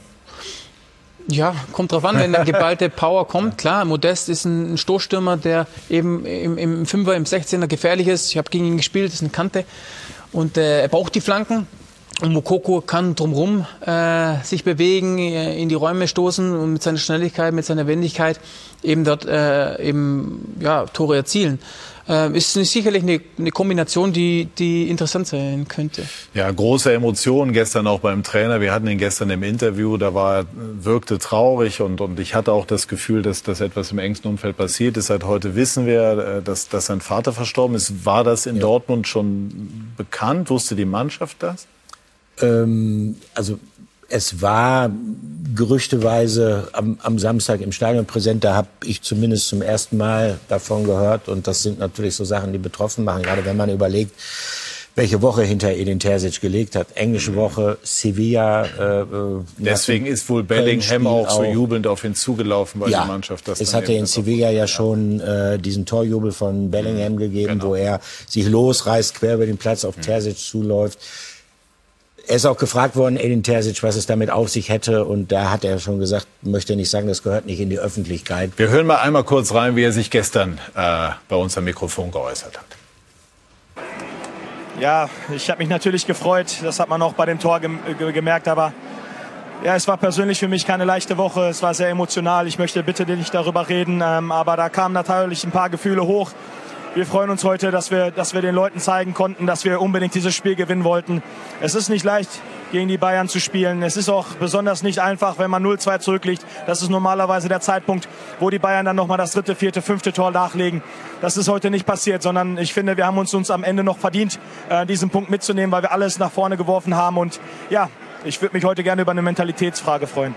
Ja, kommt drauf an, wenn der geballte Power kommt. Klar, Modest ist ein Stoßstürmer, der eben im, im Fünfer, im 16er gefährlich ist. Ich habe gegen ihn gespielt, das ist eine Kante. Und äh, er braucht die Flanken. Und Mokoko kann drumherum äh, sich bewegen, äh, in die Räume stoßen und mit seiner Schnelligkeit, mit seiner Wendigkeit eben dort äh, eben ja, Tore erzielen äh, ist sicherlich eine, eine, Kombination, die, die interessant sein könnte. Ja, große Emotionen gestern auch beim Trainer. Wir hatten ihn gestern im Interview, da war, wirkte traurig und, und ich hatte auch das Gefühl, dass, dass etwas im engsten Umfeld passiert ist. Seit heute wissen wir, äh, dass, dass sein Vater verstorben ist. War das in ja. Dortmund schon bekannt? Wusste die Mannschaft das? Ähm, also es war gerüchteweise am, am Samstag im Stadion präsent. Da habe ich zumindest zum ersten Mal davon gehört. Und das sind natürlich so Sachen, die betroffen machen, gerade wenn man überlegt, welche Woche hinter Edin Terzic gelegt hat. Englische Woche, Sevilla. Äh, äh Deswegen ist wohl Bellingham auch so jubelnd auf ihn zugelaufen, weil ja, die Mannschaft das Es hatte in Sevilla ja schon äh, diesen Torjubel von Bellingham mhm, gegeben, genau. wo er sich losreißt, quer über den Platz auf mhm. Terzic zuläuft. Er ist auch gefragt worden, Edin Terzic, was es damit auf sich hätte. Und da hat er schon gesagt, möchte nicht sagen, das gehört nicht in die Öffentlichkeit. Wir hören mal einmal kurz rein, wie er sich gestern äh, bei uns am Mikrofon geäußert hat. Ja, ich habe mich natürlich gefreut. Das hat man auch bei dem Tor gem gemerkt. Aber ja, es war persönlich für mich keine leichte Woche. Es war sehr emotional. Ich möchte bitte nicht darüber reden. Ähm, aber da kamen natürlich ein paar Gefühle hoch wir freuen uns heute, dass wir, dass wir den Leuten zeigen konnten, dass wir unbedingt dieses Spiel gewinnen wollten. Es ist nicht leicht, gegen die Bayern zu spielen. Es ist auch besonders nicht einfach, wenn man 0-2 zurückliegt. Das ist normalerweise der Zeitpunkt, wo die Bayern dann nochmal das dritte, vierte, fünfte Tor nachlegen. Das ist heute nicht passiert, sondern ich finde, wir haben uns, uns am Ende noch verdient, äh, diesen Punkt mitzunehmen, weil wir alles nach vorne geworfen haben. Und ja, ich würde mich heute gerne über eine Mentalitätsfrage freuen.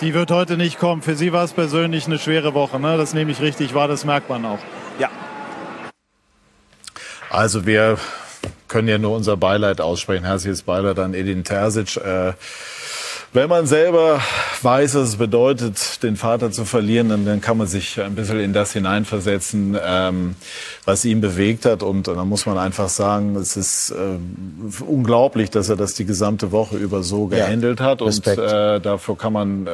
Die wird heute nicht kommen. Für Sie war es persönlich eine schwere Woche. Ne? Das nehme ich richtig wahr, das merkt man auch. Ja, also wir können ja nur unser Beileid aussprechen. Herzliches Beileid an Edin Terzic. Äh, wenn man selber weiß, was es bedeutet, den Vater zu verlieren, dann, dann kann man sich ein bisschen in das hineinversetzen, ähm, was ihn bewegt hat. Und, und dann muss man einfach sagen, es ist äh, unglaublich, dass er das die gesamte Woche über so gehandelt ja, hat. Und äh, dafür kann man äh,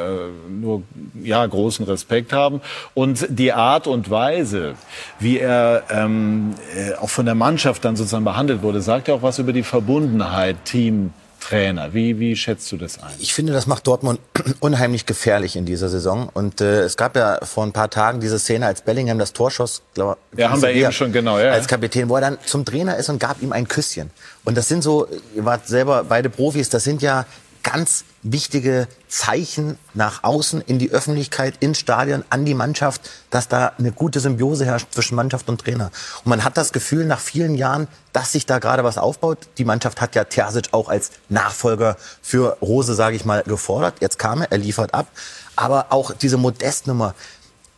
nur ja großen Respekt haben. Und die Art und Weise, wie er ähm, äh, auch von der Mannschaft dann sozusagen behandelt wurde, sagt ja auch was über die Verbundenheit Team Trainer. Wie, wie schätzt du das ein? Ich finde, das macht Dortmund [clears throat] unheimlich gefährlich in dieser Saison. Und äh, es gab ja vor ein paar Tagen diese Szene, als Bellingham das Torschuss, glaube Ja, haben wir eben schon, genau, ja. Als Kapitän, wo er dann zum Trainer ist und gab ihm ein Küsschen. Und das sind so, ihr wart selber beide Profis, das sind ja ganz wichtige Zeichen nach außen in die Öffentlichkeit, ins Stadion, an die Mannschaft, dass da eine gute Symbiose herrscht zwischen Mannschaft und Trainer. Und man hat das Gefühl nach vielen Jahren, dass sich da gerade was aufbaut. Die Mannschaft hat ja Terzic auch als Nachfolger für Rose, sage ich mal, gefordert. Jetzt kam er, er liefert ab. Aber auch diese Modestnummer,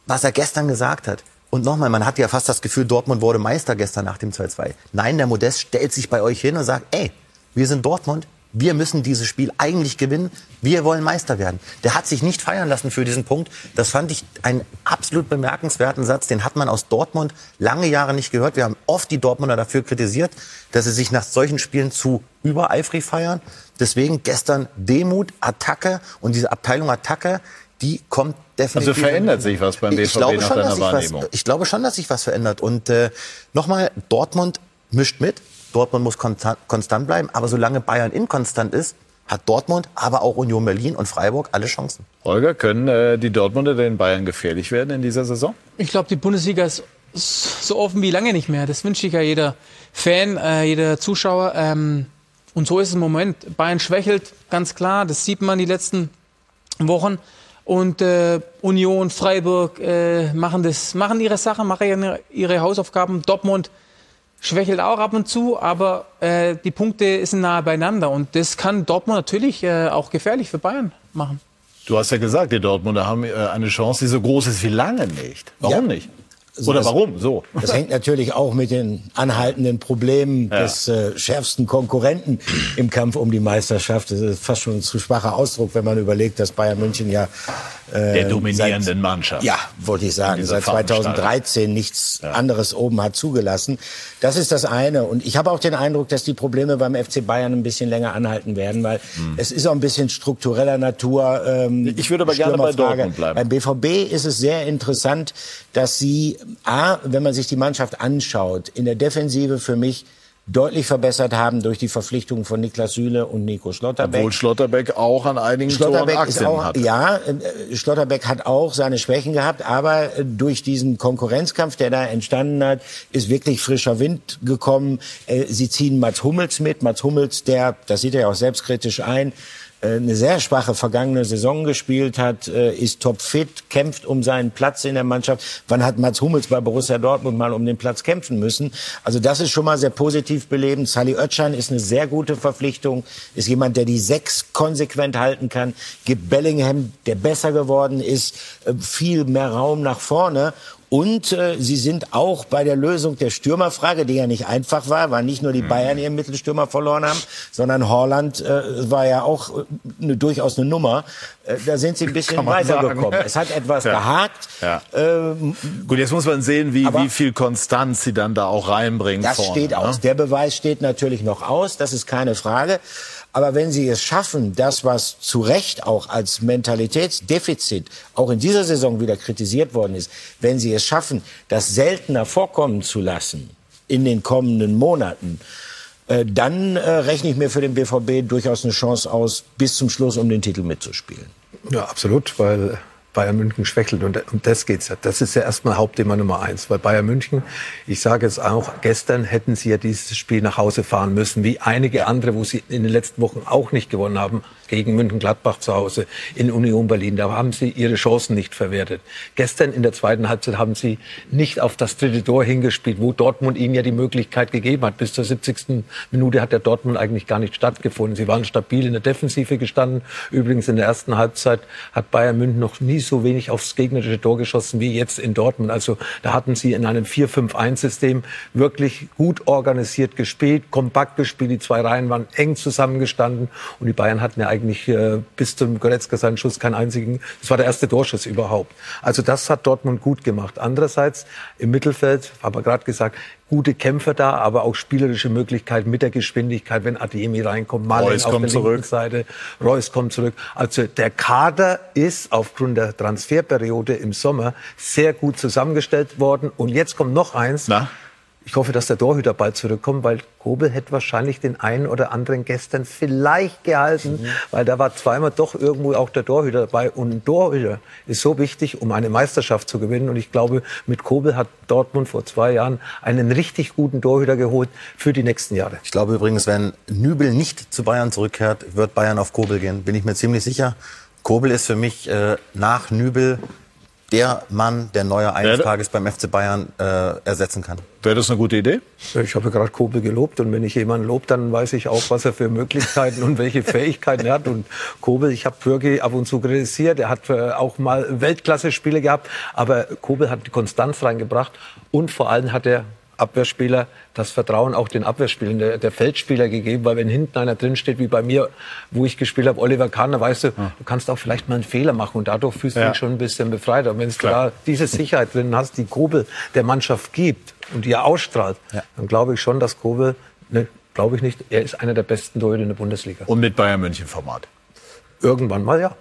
was er gestern gesagt hat, und nochmal, man hat ja fast das Gefühl, Dortmund wurde Meister gestern nach dem 2-2. Nein, der Modest stellt sich bei euch hin und sagt, ey, wir sind Dortmund, wir müssen dieses Spiel eigentlich gewinnen. Wir wollen Meister werden. Der hat sich nicht feiern lassen für diesen Punkt. Das fand ich einen absolut bemerkenswerten Satz. Den hat man aus Dortmund lange Jahre nicht gehört. Wir haben oft die Dortmunder dafür kritisiert, dass sie sich nach solchen Spielen zu übereifrig feiern. Deswegen gestern Demut, Attacke und diese Abteilung Attacke die kommt definitiv. Also verändert sich was beim BVB ich glaube nach schon, deiner dass sich Wahrnehmung? was, Ich glaube schon, dass sich was verändert. Und äh, nochmal, Dortmund mischt mit. Dortmund muss konstant, bleiben. Aber solange Bayern inkonstant ist, hat Dortmund, aber auch Union Berlin und Freiburg alle Chancen. Holger, können äh, die Dortmunder den Bayern gefährlich werden in dieser Saison? Ich glaube, die Bundesliga ist so offen wie lange nicht mehr. Das wünscht sich ja jeder Fan, äh, jeder Zuschauer. Ähm, und so ist es im Moment. Bayern schwächelt, ganz klar. Das sieht man die letzten Wochen. Und äh, Union, Freiburg äh, machen das, machen ihre Sache, machen ihre, ihre Hausaufgaben. Dortmund schwächelt auch ab und zu, aber äh, die Punkte sind nahe beieinander. Und das kann Dortmund natürlich äh, auch gefährlich für Bayern machen. Du hast ja gesagt, die Dortmunder haben äh, eine Chance, die so groß ist wie lange nicht. Warum Ja. nicht? Oder das- warum? So. Das hängt natürlich auch mit den anhaltenden Problemen Ja. des äh, schärfsten Konkurrenten im Kampf um die Meisterschaft. Das ist fast schon ein zu schwacher Ausdruck, wenn man überlegt, dass Bayern München ja Der dominierenden seit, Mannschaft. Ja, wollte ich sagen, seit 2013 nichts anderes oben hat zugelassen. Das ist das eine. Und ich habe auch den Eindruck, dass die Probleme beim FC Bayern ein bisschen länger anhalten werden, weil es ist auch ein bisschen struktureller Natur. Ähm, Hm. Ich würde aber gerne bei. Dortmund bleiben. Beim BVB ist es sehr interessant, dass sie, A, wenn man sich die Mannschaft anschaut, in der Defensive für mich deutlich verbessert haben durch die Verpflichtungen von Niklas Süle und Nico Schlotterbeck. Obwohl Schlotterbeck auch an einigen Toren Schlotterbeck ist Aktien auch, hat. ja, äh, Schlotterbeck hat auch seine Schwächen gehabt, aber äh, durch diesen Konkurrenzkampf, der da entstanden hat, ist wirklich frischer Wind gekommen. Äh, Sie ziehen Mats Hummels mit. Mats Hummels, der, das sieht er ja auch selbstkritisch ein, eine sehr schwache vergangene Saison gespielt hat, äh, ist topfit, kämpft um seinen Platz in der Mannschaft. Wann hat Mats Hummels bei Borussia Dortmund mal um den Platz kämpfen müssen? Also das ist schon mal sehr positiv belebend. Sally Oetschan ist eine sehr gute Verpflichtung, ist jemand, der die sechs konsequent halten kann, gibt Bellingham, der besser geworden ist, äh, viel mehr Raum nach vorne. Und äh, sie sind auch bei der Lösung der Stürmerfrage, die ja nicht einfach war, war nicht nur Mhm. die Bayern ihren Mittelstürmer verloren haben, sondern Holland äh, war ja auch äh, eine, durchaus eine Nummer. Äh, da sind sie ein bisschen weitergekommen. Es hat etwas [laughs] Ja. gehakt. Ja. Ähm, Gut, jetzt muss man sehen, wie, wie viel Konstanz sie dann da auch reinbringen. das vorne, steht ne? aus. Der Beweis steht natürlich noch aus, das ist keine Frage. Aber wenn Sie es schaffen, das, was zu Recht auch als Mentalitätsdefizit auch in dieser Saison wieder kritisiert worden ist, wenn Sie es schaffen, das seltener vorkommen zu lassen in den kommenden Monaten, äh, dann äh, rechne ich mir für den BVB durchaus eine Chance aus, bis zum Schluss um den Titel mitzuspielen. Ja, absolut, weil Bayern München schwächelt. Und um das geht's ja. Das ist ja erstmal Hauptthema Nummer eins, weil Bayern München, ich sage es auch, gestern hätten sie ja dieses Spiel nach Hause fahren müssen, wie einige andere, wo sie in den letzten Wochen auch nicht gewonnen haben, gegen München-Gladbach zu Hause, in Union Berlin. Da haben sie ihre Chancen nicht verwertet. Gestern in der zweiten Halbzeit haben sie nicht auf das dritte Tor hingespielt, wo Dortmund ihnen ja die Möglichkeit gegeben hat. Bis zur 70. Minute hat der Dortmund eigentlich gar nicht stattgefunden. Sie waren stabil in der Defensive gestanden. Übrigens in der ersten Halbzeit hat Bayern München noch nie so wenig aufs gegnerische Tor geschossen wie jetzt in Dortmund. Also da hatten sie in einem 4-5-1-System wirklich gut organisiert gespielt, kompakt gespielt. Die zwei Reihen waren eng zusammengestanden und die Bayern hatten ja eigentlich äh, bis zum Goretzka seinen Schuss keinen einzigen. Das war der erste Torschuss überhaupt. Also das hat Dortmund gut gemacht. Andererseits im Mittelfeld, haben wir gerade gesagt, gute Kämpfer da, aber auch spielerische Möglichkeiten mit der Geschwindigkeit, wenn Ademi reinkommt, Malen Reus auf kommt der zurück. linken Seite, Reus kommt zurück. Also der Kader ist aufgrund der Transferperiode im Sommer sehr gut zusammengestellt worden. Und jetzt kommt noch eins. Na? Ich hoffe, dass der Torhüter bald zurückkommt, weil Kobel hätte wahrscheinlich den einen oder anderen gestern vielleicht gehalten, Mhm. weil da war zweimal doch irgendwo auch der Torhüter dabei. Und ein Torhüter ist so wichtig, um eine Meisterschaft zu gewinnen. Und ich glaube, mit Kobel hat Dortmund vor zwei Jahren einen richtig guten Torhüter geholt für die nächsten Jahre. Ich glaube übrigens, wenn Nübel nicht zu Bayern zurückkehrt, wird Bayern auf Kobel gehen. Bin ich mir ziemlich sicher. Kobel ist für mich äh, nach Nübel der Mann, der Neuer eines Wer- Tages beim FC Bayern äh, ersetzen kann. Wäre das eine gute Idee? Ich habe gerade Kobel gelobt und wenn ich jemanden lobe, dann weiß ich auch, was er für Möglichkeiten und welche Fähigkeiten er hat. Und Kobel, ich habe Bürgi ab und zu kritisiert, er hat äh, auch mal Weltklasse-Spiele gehabt, aber Kobel hat die Konstanz reingebracht und vor allem hat er Abwehrspieler das Vertrauen auch den Abwehrspielern, der, der Feldspieler gegeben, weil wenn hinten einer drin steht, wie bei mir, wo ich gespielt habe, Oliver Kahn, da weißt du, du kannst auch vielleicht mal einen Fehler machen und dadurch fühlst du Ja. dich schon ein bisschen befreit. Und wenn du da diese Sicherheit drin hast, die Kobel der Mannschaft gibt und die er ausstrahlt, dann glaube ich schon, dass Kobel, ne, glaube ich nicht, er ist einer der besten Torhüter in der Bundesliga. Und mit Bayern München Format. Irgendwann mal, ja.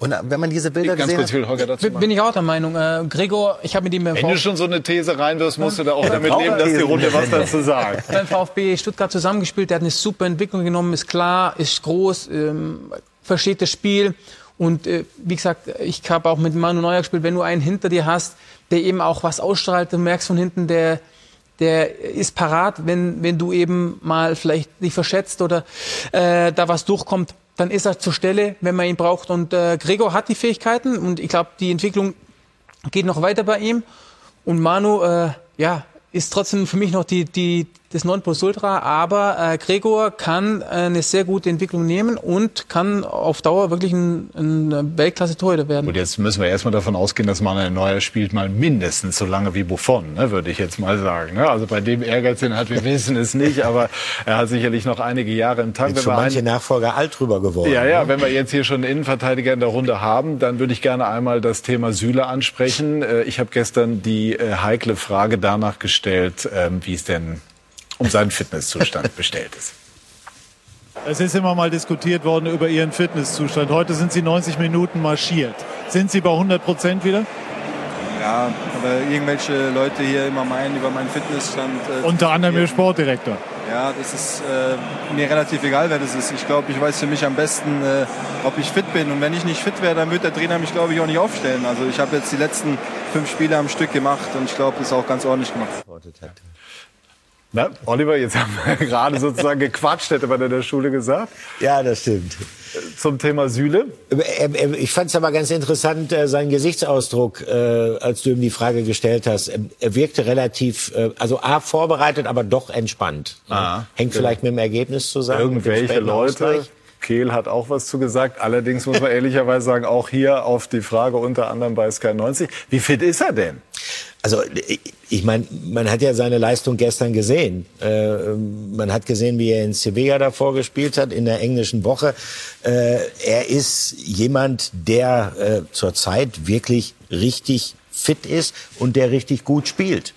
Und äh, wenn man diese Bilder Ganz gesehen kurz, hat, Holger dazu Bin ich auch der Meinung. Äh, Gregor, ich habe mit ihm im Wenn du schon so eine These reinwirfst, musst du da auch damit leben, dass die Runde was dazu sagt. beim VfB Stuttgart zusammengespielt. Der hat eine super Entwicklung genommen, ist klar, ist groß, ähm, versteht das Spiel. Und äh, wie gesagt, ich habe auch mit Manu Neuer gespielt. Wenn du einen hinter dir hast, der eben auch was ausstrahlt, du merkst von hinten, der der ist parat, wenn, wenn du eben mal vielleicht dich verschätzt oder äh, da was durchkommt, dann ist er zur Stelle, wenn man ihn braucht. Und äh, Gregor hat die Fähigkeiten und ich glaube, die Entwicklung geht noch weiter bei ihm. Und Manu, äh, ja, ist trotzdem für mich noch die, die, das Nonplusultra, aber äh, Gregor kann eine sehr gute Entwicklung nehmen und kann auf Dauer wirklich ein, ein Weltklasse-Torhüter werden. Gut, jetzt müssen wir erstmal davon ausgehen, dass Manuel Neuer spielt mal mindestens so lange wie Buffon, ne, würde ich jetzt mal sagen. Ne? Also bei dem Ehrgeiz, den hat, wir wissen es nicht, aber er hat sicherlich noch einige Jahre im Tank. Jetzt schon manche ein- Nachfolger alt drüber geworden. ja, ja, ne? wenn wir jetzt hier schon einen Innenverteidiger in der Runde haben, dann würde ich gerne einmal das Thema Süle ansprechen. Äh, Ich habe gestern die äh, heikle Frage danach gestellt, ähm, wie es denn um seinen Fitnesszustand bestellt ist. Es ist immer mal diskutiert worden über Ihren Fitnesszustand. Heute sind Sie 90 Minuten marschiert. Sind Sie bei 100 Prozent wieder? Ja, aber irgendwelche Leute hier immer meinen über meinen Fitnessstand. äh, Unter anderem Ihr. Sportdirektor. Ja, das ist äh, mir relativ egal, wer das ist. Ich glaube, ich weiß für mich am besten, äh, ob ich fit bin. Und wenn ich nicht fit wäre, dann wird der Trainer mich, glaube ich, auch nicht aufstellen. Also ich habe jetzt die letzten fünf Spiele am Stück gemacht und ich glaube, das ist auch ganz ordentlich gemacht. Na, Oliver, jetzt haben wir [laughs] gerade sozusagen gequatscht, hätte man in der Schule gesagt. Ja, das stimmt. Zum Thema Süle. Er- er- Ich fand es aber ganz interessant, äh, sein Gesichtsausdruck, äh, als du ihm die Frage gestellt hast. Er- Er wirkte relativ, äh, also A, vorbereitet, aber doch entspannt. Ah. Hängt vielleicht mit dem Ergebnis zusammen. Irgendwelche Leute. Ausgleich. Kehl hat auch was zu gesagt. Allerdings muss man ehrlicherweise sagen, auch hier auf die Frage unter anderem bei Sky 90. Wie fit ist er denn? Also ich- meine, man hat ja seine Leistung gestern gesehen. Äh, man hat gesehen, wie er in Sevilla davor gespielt hat, in der englischen Woche. Äh, er ist jemand, der äh, zurzeit wirklich richtig fit ist und der richtig gut spielt.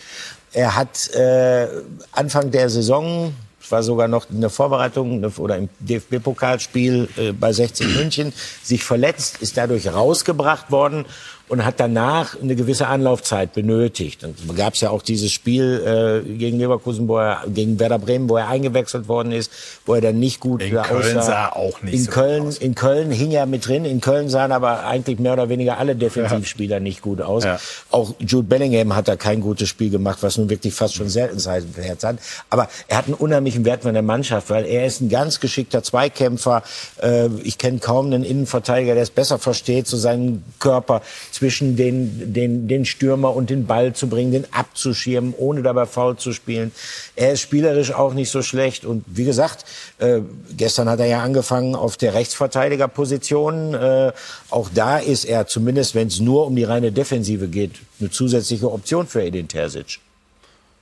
Er hat äh, Anfang der Saison war sogar noch eine Vorbereitung eine- oder im DFB-Pokalspiel äh, bei 60 München, sich verletzt, ist dadurch rausgebracht worden und hat danach eine gewisse Anlaufzeit benötigt. Und gab es ja auch dieses Spiel äh, gegen Leverkusen, wo er gegen Werder Bremen, wo er eingewechselt worden ist, wo er dann nicht gut In Köln aussah. sah auch nicht in so Köln, aus. in Köln hing er mit drin. In Köln sahen aber eigentlich mehr oder weniger alle Defensivspieler nicht gut aus. Ja. Auch Jude Bellingham hat da kein gutes Spiel gemacht, was nun wirklich fast schon Seltenheit hat. Aber er hat einen unheimlichen Wert von der Mannschaft, weil er ist ein ganz geschickter Zweikämpfer. Äh, Ich kenne kaum einen Innenverteidiger, der es besser versteht, so seinen Körper zwischen den, den, den Stürmer und den Ball zu bringen, den abzuschirmen, ohne dabei faul zu spielen. Er ist spielerisch auch nicht so schlecht. Und wie gesagt, äh, gestern hat er ja angefangen auf der Rechtsverteidigerposition. Äh, auch da ist er, zumindest wenn es nur um die reine Defensive geht, eine zusätzliche Option für Edin Terzic.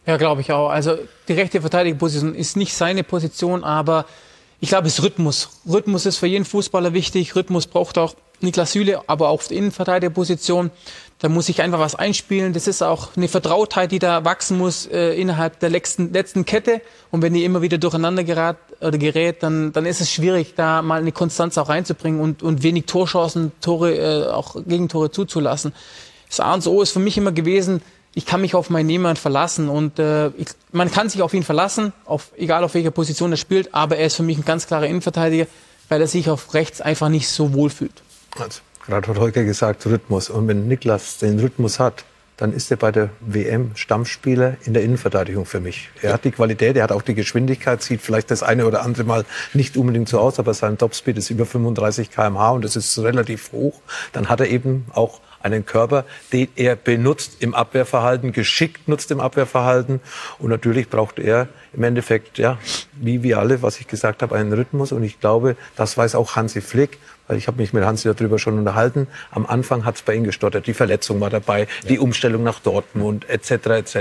Ja, glaube ich auch. Also die rechte Verteidigerposition ist nicht seine Position, aber ich glaube, es ist Rhythmus. Rhythmus ist für jeden Fußballer wichtig. Rhythmus braucht auch Niklas Süle, aber auch auf der Innenverteidigerposition. Da muss ich einfach was einspielen. Das ist auch eine Vertrautheit, die da wachsen muss äh, innerhalb der letzten, letzten Kette. Und wenn die immer wieder durcheinander gerät, oder gerät dann, dann ist es schwierig, da mal eine Konstanz auch reinzubringen und, und wenig Torchancen, Tore, äh, auch Gegentore zuzulassen. Das A und O ist für mich immer gewesen, ich kann mich auf meinen Niemand verlassen und äh, ich, man kann sich auf ihn verlassen, auf, egal auf welcher Position er spielt, aber er ist für mich ein ganz klarer Innenverteidiger, weil er sich auf rechts einfach nicht so wohl fühlt. Gerade hat Holger gesagt, Rhythmus. Und wenn Niklas den Rhythmus hat, dann ist er bei der WM Stammspieler in der Innenverteidigung für mich. Er hat die Qualität, er hat auch die Geschwindigkeit, sieht vielleicht das eine oder andere Mal nicht unbedingt so aus, aber sein Topspeed ist über 35 km/h und das ist relativ hoch. Dann hat er eben auch einen Körper, den er benutzt im Abwehrverhalten, geschickt nutzt im Abwehrverhalten. Und natürlich braucht er im Endeffekt, ja, wie wir alle, was ich gesagt habe, einen Rhythmus. Und ich glaube, das weiß auch Hansi Flick, weil ich habe mich mit Hansi darüber schon unterhalten. Am Anfang hat es bei ihm gestottert. Die Verletzung war dabei, die Umstellung nach Dortmund etc. etc.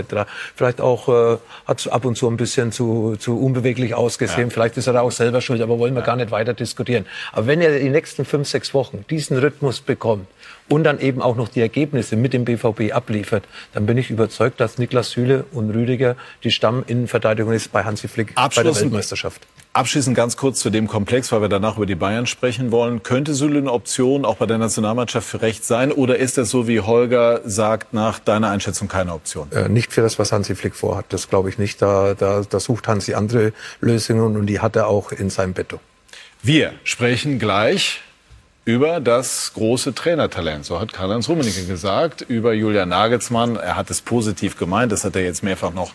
Vielleicht auch äh, hat es ab und zu ein bisschen zu, zu unbeweglich ausgesehen. Vielleicht ist er da auch selber schuld, aber wollen wir gar nicht weiter diskutieren. Aber wenn er die nächsten fünf, sechs Wochen diesen Rhythmus bekommt und dann eben auch noch die Ergebnisse mit dem BVB abliefert, dann bin ich überzeugt, dass Niklas Süle und Rüdiger die Stamminnenverteidigung ist bei Hansi Flick bei der Weltmeisterschaft. Abschließend ganz kurz zu dem Komplex, weil wir danach über die Bayern sprechen wollen. Könnte Süle eine Option auch bei der Nationalmannschaft für rechts sein? Oder ist das so, wie Holger sagt, nach deiner Einschätzung keine Option? Äh, nicht für das, was Hansi Flick vorhat. Das glaube ich nicht. Da, da, da sucht Hansi andere Lösungen und die hat er auch in seinem Betto. Wir sprechen gleich über das große Trainertalent. So hat Karl-Heinz Rummenigge gesagt, über Julian Nagelsmann. Er hat es positiv gemeint, das hat er jetzt mehrfach noch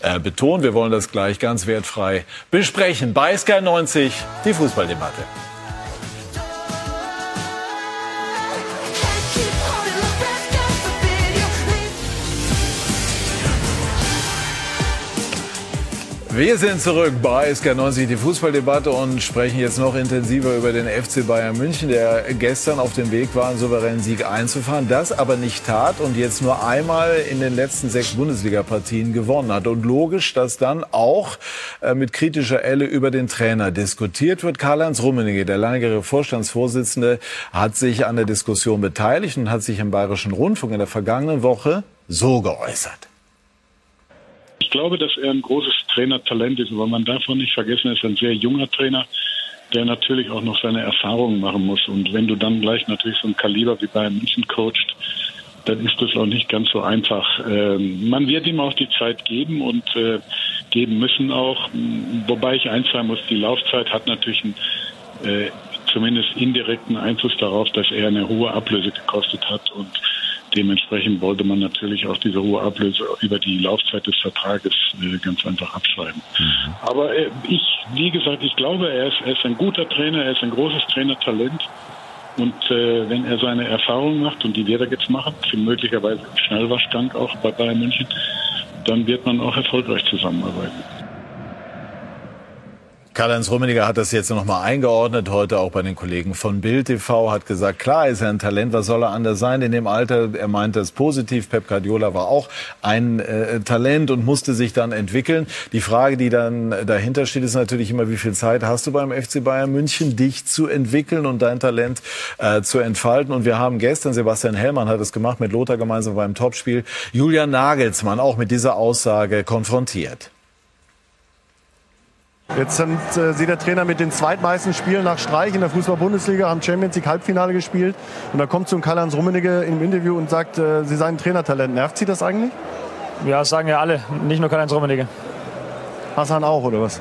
äh, betont. Wir wollen das gleich ganz wertfrei besprechen. Bei Sky 90 die Fußballdebatte. Wir sind zurück bei SK90, die Fußballdebatte und sprechen jetzt noch intensiver über den FC Bayern München, der gestern auf dem Weg war, einen souveränen Sieg einzufahren, das aber nicht tat und jetzt nur einmal in den letzten sechs Bundesliga-Partien gewonnen hat. Und logisch, dass dann auch äh, mit kritischer Elle über den Trainer diskutiert wird. Karl-Heinz Rummenigge, der langjährige Vorstandsvorsitzende, hat sich an der Diskussion beteiligt und hat sich im Bayerischen Rundfunk in der vergangenen Woche so geäußert. Ich glaube, dass er ein großes Trainertalent ist, aber man darf auch nicht vergessen, er ist ein sehr junger Trainer, der natürlich auch noch seine Erfahrungen machen muss. Und wenn du dann gleich natürlich so ein Kaliber wie Bayern München coacht, dann ist das auch nicht ganz so einfach. Ähm, man wird ihm auch die Zeit geben und äh, geben müssen auch. Wobei ich eins sagen muss, die Laufzeit hat natürlich einen äh, zumindest indirekten Einfluss darauf, dass er eine hohe Ablöse gekostet hat und Dementsprechend wollte man natürlich auch diese hohe Ablöse über die Laufzeit des Vertrages äh, ganz einfach abschreiben. Mhm. Aber äh, ich, wie gesagt, ich glaube, er ist, er ist ein guter Trainer, er ist ein großes Trainertalent. Und äh, wenn er seine Erfahrungen macht, und die wird er jetzt machen, möglicherweise im Schnellwaschgang auch bei Bayern München, dann wird man auch erfolgreich zusammenarbeiten. Karl-Heinz Rummeniger hat das jetzt noch mal eingeordnet, heute auch bei den Kollegen von Bild TV, hat gesagt, klar ist er ein Talent, was soll er anders sein in dem Alter? Er meinte es positiv, Pep Guardiola war auch ein äh, Talent und musste sich dann entwickeln. Die Frage, die dann dahinter steht, ist natürlich immer, wie viel Zeit hast du beim FC Bayern München, dich zu entwickeln und dein Talent äh, zu entfalten? Und wir haben gestern, Sebastian Hellmann hat es gemacht, mit Lothar gemeinsam beim Topspiel, Julian Nagelsmann auch mit dieser Aussage konfrontiert. Jetzt sind äh, Sie der Trainer mit den zweitmeisten Spielen nach Streich in der Fußball-Bundesliga, haben Champions League Halbfinale gespielt. Und da kommt so ein Karl-Heinz Rummenigge im Interview und sagt, äh, Sie seien ein Trainertalent. Nervt Sie das eigentlich? Ja, das sagen ja alle, nicht nur Karl-Heinz Rummenigge. Hassan auch, oder was?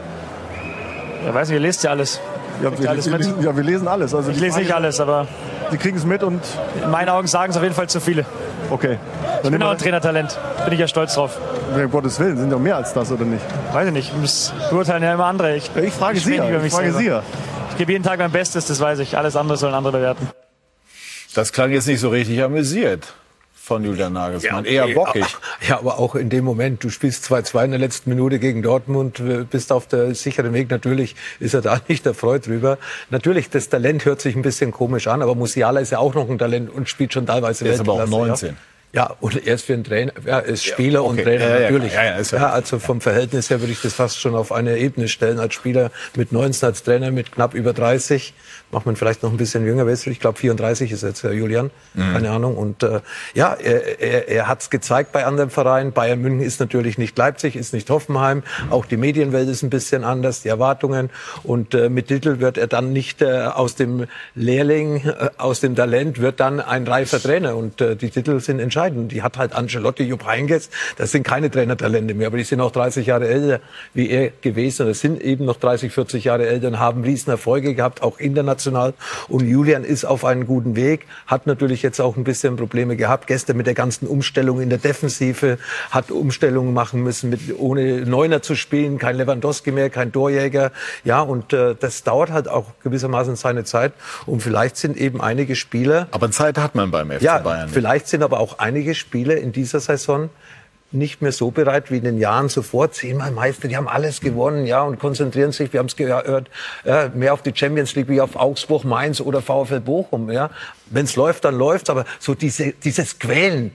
Ja, weiß nicht, ihr lest ja alles. Ja, wir, alles ja wir lesen alles. Also ich lese nicht alles, aber... Sie kriegen es mit und... In meinen Augen sagen es auf jeden Fall zu viele. Okay. Dann ich bin auch ein Trainertalent. Bin ich ja stolz drauf. Um Gottes Willen, sind doch mehr als das, oder nicht? Weiß ich nicht. Das beurteilen ja immer andere. Ich, ich frage ich Sie. Ja. Ich frage Sie. Ja. Ich gebe jeden Tag mein Bestes, das weiß ich. Alles andere sollen andere bewerten. Das klang jetzt nicht so richtig amüsiert von Julian Nagelsmann. Ja, Eher bockig. Ja, aber auch in dem Moment, du spielst 2-2 in der letzten Minute gegen Dortmund, bist auf der sicheren Weg. Natürlich ist er da [laughs] nicht erfreut drüber. Natürlich, das Talent hört sich ein bisschen komisch an, aber Musiala ist ja auch noch ein Talent und spielt schon teilweise Er ist aber auch 19. Ja. Ja, und er ist für einen Trainer, ja, ist Spieler ja, okay. und Trainer ja, natürlich. Ja, ja, ja, also vom Verhältnis her würde ich das fast schon auf eine Ebene stellen. Als Spieler mit 19, als Trainer mit knapp über 30 macht man vielleicht noch ein bisschen jünger. Ich glaube 34 ist jetzt Herr Julian, mhm. keine Ahnung. Und äh, ja, er, er, er hat es gezeigt bei anderen Vereinen. Bayern München ist natürlich nicht Leipzig, ist nicht Hoffenheim. Auch die Medienwelt ist ein bisschen anders, die Erwartungen. Und äh, mit Titel wird er dann nicht äh, aus dem Lehrling, äh, aus dem Talent, wird dann ein reifer Trainer. Und äh, die Titel sind entscheidend. Die hat halt Ancelotti, Jupp Heynckes. Das sind keine Trainertalente mehr, aber die sind auch 30 Jahre älter wie er gewesen. Das sind eben noch 30, 40 Jahre älter und haben riesen Erfolge gehabt, auch international international. Und Julian ist auf einem guten Weg, hat natürlich jetzt auch ein bisschen Probleme gehabt. Gestern mit der ganzen Umstellung in der Defensive, hat Umstellungen machen müssen, mit, ohne Neuner zu spielen, kein Lewandowski mehr, kein Torjäger. Ja, und äh, das dauert halt auch gewissermaßen seine Zeit. Und vielleicht sind eben einige Spieler. Aber Zeit hat man beim FC ja, Bayern. Nicht. Vielleicht sind aber auch einige Spieler in dieser Saison nicht mehr so bereit wie in den Jahren zuvor. Zehnmal Meister, die haben alles gewonnen, ja, und konzentrieren sich, wir haben es gehört, ja, mehr auf die Champions League wie auf Augsburg, Mainz oder VfL Bochum, ja. Wenn es läuft, dann läuft's, aber so diese, dieses Quälen,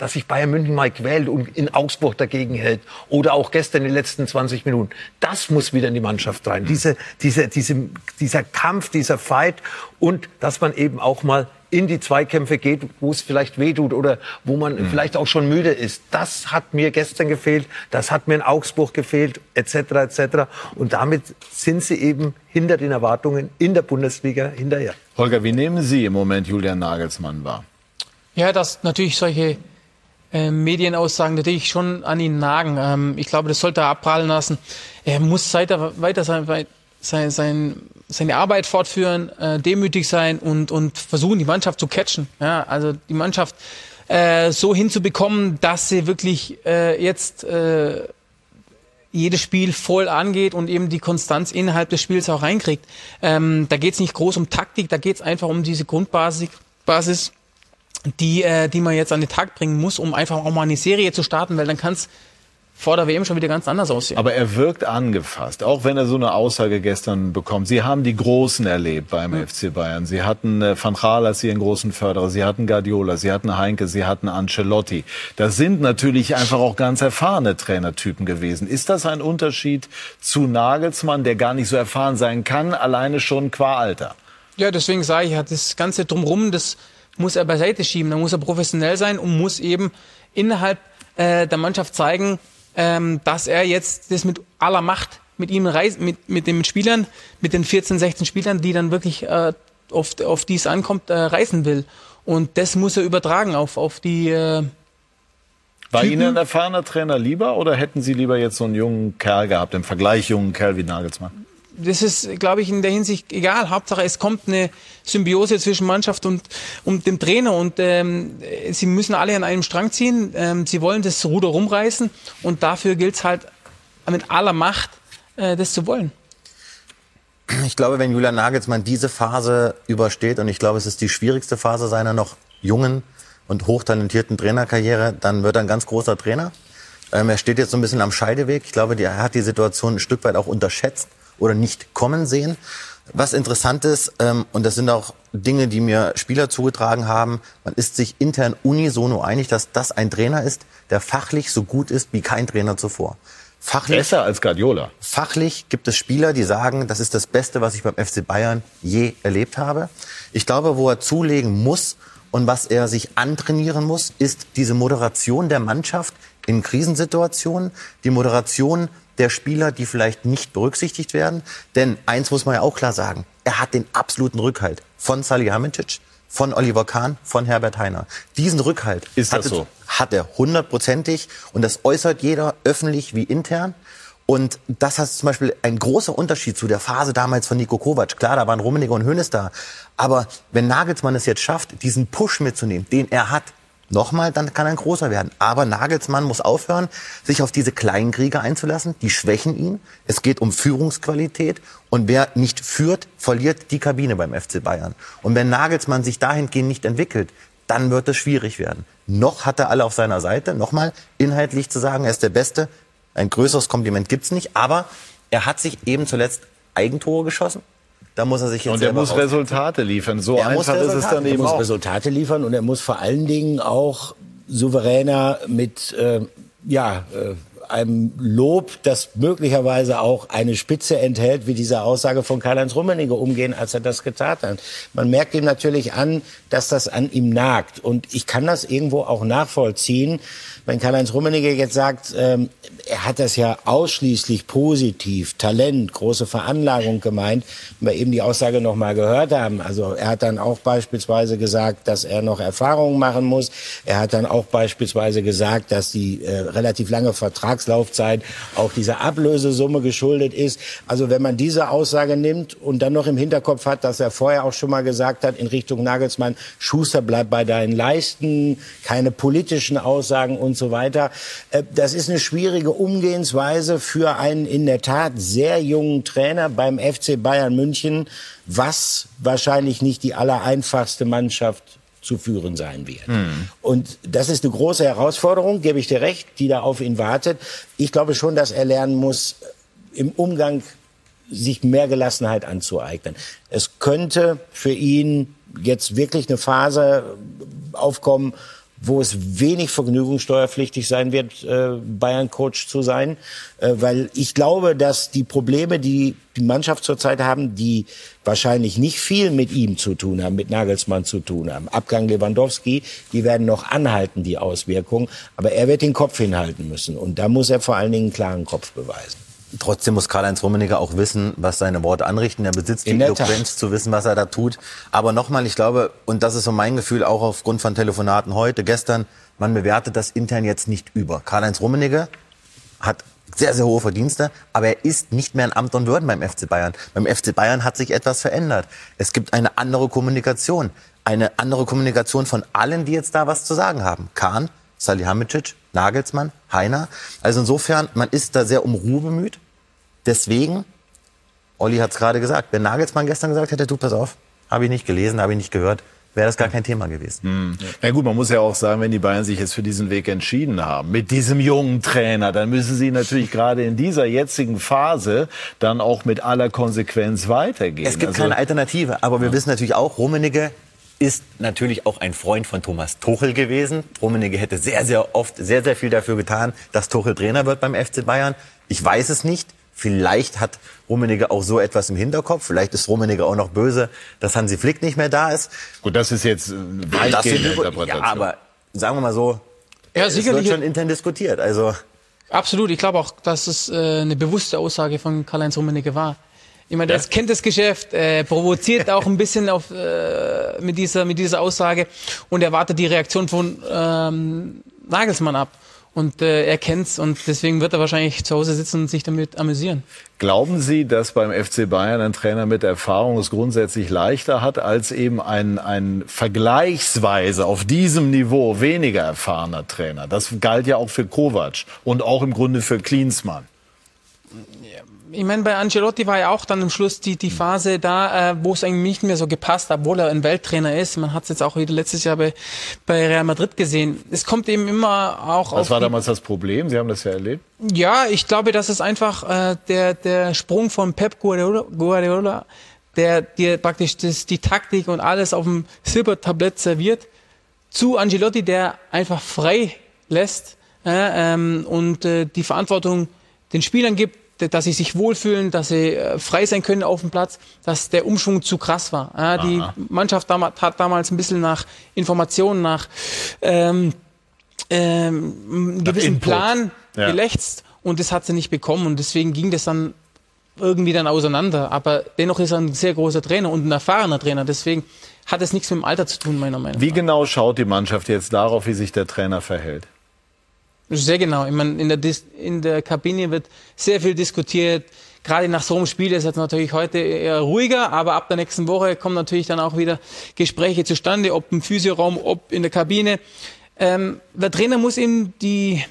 dass sich Bayern München mal quält und in Augsburg dagegen hält oder auch gestern in den letzten 20 Minuten. Das muss wieder in die Mannschaft rein. Diese, diese, diese, dieser Kampf, dieser Fight und dass man eben auch mal in die Zweikämpfe geht, wo es vielleicht wehtut oder wo man mhm. vielleicht auch schon müde ist. Das hat mir gestern gefehlt, das hat mir in Augsburg gefehlt, etc. etc. Und damit sind sie eben hinter den Erwartungen in der Bundesliga hinterher. Holger, wie nehmen Sie im Moment Julian Nagelsmann wahr? Ja, dass natürlich solche äh, Medienaussagen natürlich schon an ihn nagen. Ähm, ich glaube, das sollte er abprallen lassen. Er muss weiter, weiter sein, sein, sein, seine Arbeit fortführen, äh, demütig sein und, und versuchen, die Mannschaft zu catchen. Ja, also die Mannschaft äh, so hinzubekommen, dass sie wirklich äh, jetzt äh, jedes Spiel voll angeht und eben die Konstanz innerhalb des Spiels auch reinkriegt. Ähm, da geht es nicht groß um Taktik, da geht es einfach um diese Grundbasis, Basis, die, äh, die man jetzt an den Tag bringen muss, um einfach auch mal eine Serie zu starten, weil dann kann es vor der WM schon wieder ganz anders aussehen. Aber er wirkt angefasst, auch wenn er so eine Aussage gestern bekommt. Sie haben die Großen erlebt beim mhm. FC Bayern. Sie hatten äh, Van Gaal als ihren großen Förderer, Sie hatten Guardiola, Sie hatten Heinke, Sie hatten Ancelotti. Das sind natürlich einfach auch ganz erfahrene Trainertypen gewesen. Ist das ein Unterschied zu Nagelsmann, der gar nicht so erfahren sein kann, alleine schon qua Alter? Ja, deswegen sage ich, hat das Ganze drumherum, das muss er beiseite schieben. Da muss er professionell sein und muss eben innerhalb äh, der Mannschaft zeigen, ähm, dass er jetzt das mit aller Macht mit ihm reist, mit, mit den Spielern, mit den 14, 16 Spielern, die dann wirklich äh, auf, auf die es ankommt, äh, reisen will. Und das muss er übertragen auf, auf die. Äh, war Typen. Ihnen ein erfahrener Trainer lieber oder hätten Sie lieber jetzt so einen jungen Kerl gehabt, im Vergleich jungen Kerl wie Nagelsmann? Das ist, glaube ich, in der Hinsicht egal. Hauptsache, es kommt eine Symbiose zwischen Mannschaft und, und dem Trainer. Und ähm, sie müssen alle an einem Strang ziehen. Ähm, sie wollen das Ruder rumreißen. Und dafür gilt es halt mit aller Macht, äh, das zu wollen. Ich glaube, wenn Julian Nagelsmann diese Phase übersteht, und ich glaube, es ist die schwierigste Phase seiner noch jungen und hochtalentierten Trainerkarriere, dann wird er ein ganz großer Trainer. Ähm, er steht jetzt so ein bisschen am Scheideweg. Ich glaube, er hat die Situation ein Stück weit auch unterschätzt oder nicht kommen sehen. Was interessant ist, ähm, und das sind auch Dinge, die mir Spieler zugetragen haben, man ist sich intern unisono einig, dass das ein Trainer ist, der fachlich so gut ist wie kein Trainer zuvor. Fachlich, Besser als Guardiola. Fachlich gibt es Spieler, die sagen, das ist das Beste, was ich beim FC Bayern je erlebt habe. Ich glaube, wo er zulegen muss und was er sich antrainieren muss, ist diese Moderation der Mannschaft in Krisensituationen, die Moderation der Spieler, die vielleicht nicht berücksichtigt werden. Denn eins muss man ja auch klar sagen, er hat den absoluten Rückhalt von Salihamidzic, von Oliver Kahn, von Herbert Heiner. Diesen Rückhalt ist das so? hat er hundertprozentig und das äußert jeder öffentlich wie intern. Und das ist zum Beispiel ein großer Unterschied zu der Phase damals von Nico Kovac. Klar, da waren Rummenigge und Hönes da. Aber wenn Nagelsmann es jetzt schafft, diesen Push mitzunehmen, den er hat, nochmal, dann kann er ein großer werden. Aber Nagelsmann muss aufhören, sich auf diese kleinen Kriege einzulassen. Die schwächen ihn. Es geht um Führungsqualität. Und wer nicht führt, verliert die Kabine beim FC Bayern. Und wenn Nagelsmann sich dahingehend nicht entwickelt, dann wird es schwierig werden. Noch hat er alle auf seiner Seite. Nochmal inhaltlich zu sagen, er ist der Beste. Ein größeres Kompliment gibt's nicht. Aber er hat sich eben zuletzt Eigentore geschossen. Da muss er sich jetzt Und er muss Resultate liefern. So er einfach ist es dann eben Er muss auch. Resultate liefern und er muss vor allen Dingen auch souveräner mit äh, ja, äh, einem Lob, das möglicherweise auch eine Spitze enthält, wie diese Aussage von Karl-Heinz Rummenigge umgehen, als er das getan hat. Man merkt ihm natürlich an, dass das an ihm nagt. Und ich kann das irgendwo auch nachvollziehen, wenn Karl-Heinz Rummenigge jetzt sagt, ähm, er hat das ja ausschließlich positiv, Talent, große Veranlagung gemeint, wir eben die Aussage noch mal gehört haben. Also er hat dann auch beispielsweise gesagt, dass er noch Erfahrungen machen muss. Er hat dann auch beispielsweise gesagt, dass die äh, relativ lange Vertragslaufzeit auch dieser Ablösesumme geschuldet ist. Also wenn man diese Aussage nimmt und dann noch im Hinterkopf hat, dass er vorher auch schon mal gesagt hat in Richtung Nagelsmann, Schuster bleibt bei deinen Leisten, keine politischen Aussagen und so weiter. Äh, das ist eine schwierige Umgehensweise für einen in der Tat sehr jungen Trainer beim FC Bayern München, was wahrscheinlich nicht die allereinfachste Mannschaft zu führen sein wird. Mhm. Und das ist eine große Herausforderung, gebe ich dir recht, die da auf ihn wartet. Ich glaube schon, dass er lernen muss, im Umgang sich mehr Gelassenheit anzueignen. Es könnte für ihn jetzt wirklich eine Phase aufkommen, wo es wenig vergnügungssteuerpflichtig sein wird, äh, Bayern-Coach zu sein, äh, weil ich glaube, dass die Probleme, die die Mannschaft zurzeit haben, die wahrscheinlich nicht viel mit ihm zu tun haben, mit Nagelsmann zu tun haben. Abgang Lewandowski, die werden noch anhalten, die Auswirkungen, aber er wird den Kopf hinhalten müssen und da muss er vor allen Dingen einen klaren Kopf beweisen. Trotzdem muss Karl-Heinz Rummenigge auch wissen, was seine Worte anrichten. Er besitzt die Eloquenz zu wissen, was er da tut. Aber nochmal, ich glaube, und das ist so mein Gefühl, auch aufgrund von Telefonaten heute, gestern, man bewertet das intern jetzt nicht über. Karl-Heinz Rummenigge hat sehr, sehr hohe Verdienste, aber er ist nicht mehr in Amt und Würden beim FC Bayern. Beim FC Bayern hat sich etwas verändert. Es gibt eine andere Kommunikation. Eine andere Kommunikation von allen, die jetzt da was zu sagen haben. Kahn, Salihamidzic, Nagelsmann, Heiner. Also insofern, man ist da sehr um Ruhe bemüht. Deswegen, Olli hat es gerade gesagt, wenn Nagelsmann gestern gesagt hätte, du pass auf, habe ich nicht gelesen, habe ich nicht gehört, wäre das gar kein Thema gewesen. Hm. Na gut, man muss ja auch sagen, wenn die Bayern sich jetzt für diesen Weg entschieden haben, mit diesem jungen Trainer, dann müssen sie natürlich gerade in dieser jetzigen Phase dann auch mit aller Konsequenz weitergehen. Es gibt also, keine Alternative, aber wir ja. wissen natürlich auch, Rummenigge ist natürlich auch ein Freund von Thomas Tuchel gewesen. Rummenigge hätte sehr, sehr oft sehr, sehr viel dafür getan, dass Tuchel Trainer wird beim FC Bayern. Ich weiß es nicht. Vielleicht hat Rummenigge auch so etwas im Hinterkopf. Vielleicht ist Rummenigge auch noch böse, dass Hansi Flick nicht mehr da ist. Gut, das ist jetzt weitgehende Interpretation. Ja, aber sagen wir mal so, ja, es wird schon intern diskutiert. Also Absolut. Ich glaube auch, dass es äh, eine bewusste Aussage von Karl-Heinz Rummenigge war. Ich meine, der ja. kennt das Geschäft, äh, provoziert auch ein bisschen auf, äh, mit, dieser, mit dieser Aussage und erwartet die Reaktion von ähm, Nagelsmann ab. Und äh, er kennt's und deswegen wird er wahrscheinlich zu Hause sitzen und sich damit amüsieren. Glauben Sie, dass beim FC Bayern ein Trainer mit Erfahrung es grundsätzlich leichter hat als eben ein, ein vergleichsweise auf diesem Niveau weniger erfahrener Trainer? Das galt ja auch für Kovac und auch im Grunde für Klinsmann ich meine, bei Ancelotti war ja auch dann am Schluss die, die Phase da, äh, wo es eigentlich nicht mehr so gepasst hat, obwohl er ein Welttrainer ist. Man hat es jetzt auch wieder letztes Jahr bei, bei Real Madrid gesehen. Es kommt eben immer auch Was war damals das Problem? Sie haben das ja erlebt. Ja, ich glaube, das ist einfach äh, der, der Sprung von Pep Guardiola, Guardiola der dir praktisch das, die Taktik und alles auf dem Silbertablett serviert, zu Ancelotti, der einfach frei lässt äh, ähm, und äh, die Verantwortung den Spielern gibt, dass sie sich wohlfühlen, dass sie äh, frei sein können auf dem Platz, dass der Umschwung zu krass war. Ja, die Mannschaft hat damals ein bisschen nach Informationen, nach ähm, ähm, einem gewissen Input. Plan ja. gelächzt und das hat sie nicht bekommen und deswegen ging das dann irgendwie dann auseinander. Aber dennoch ist er ein sehr großer Trainer und ein erfahrener Trainer. Deswegen hat es nichts mit dem Alter zu tun, meiner Meinung nach. Wie genau schaut die Mannschaft jetzt darauf, wie sich der Trainer verhält? Sehr genau. Ich meine, in der, Dis in der Kabine wird sehr viel diskutiert. Gerade nach so einem Spiel ist es natürlich heute eher ruhiger, aber ab der nächsten Woche kommen natürlich dann auch wieder Gespräche zustande, ob im Physioraum, ob in der Kabine. Ähm, der Trainer muss eben die,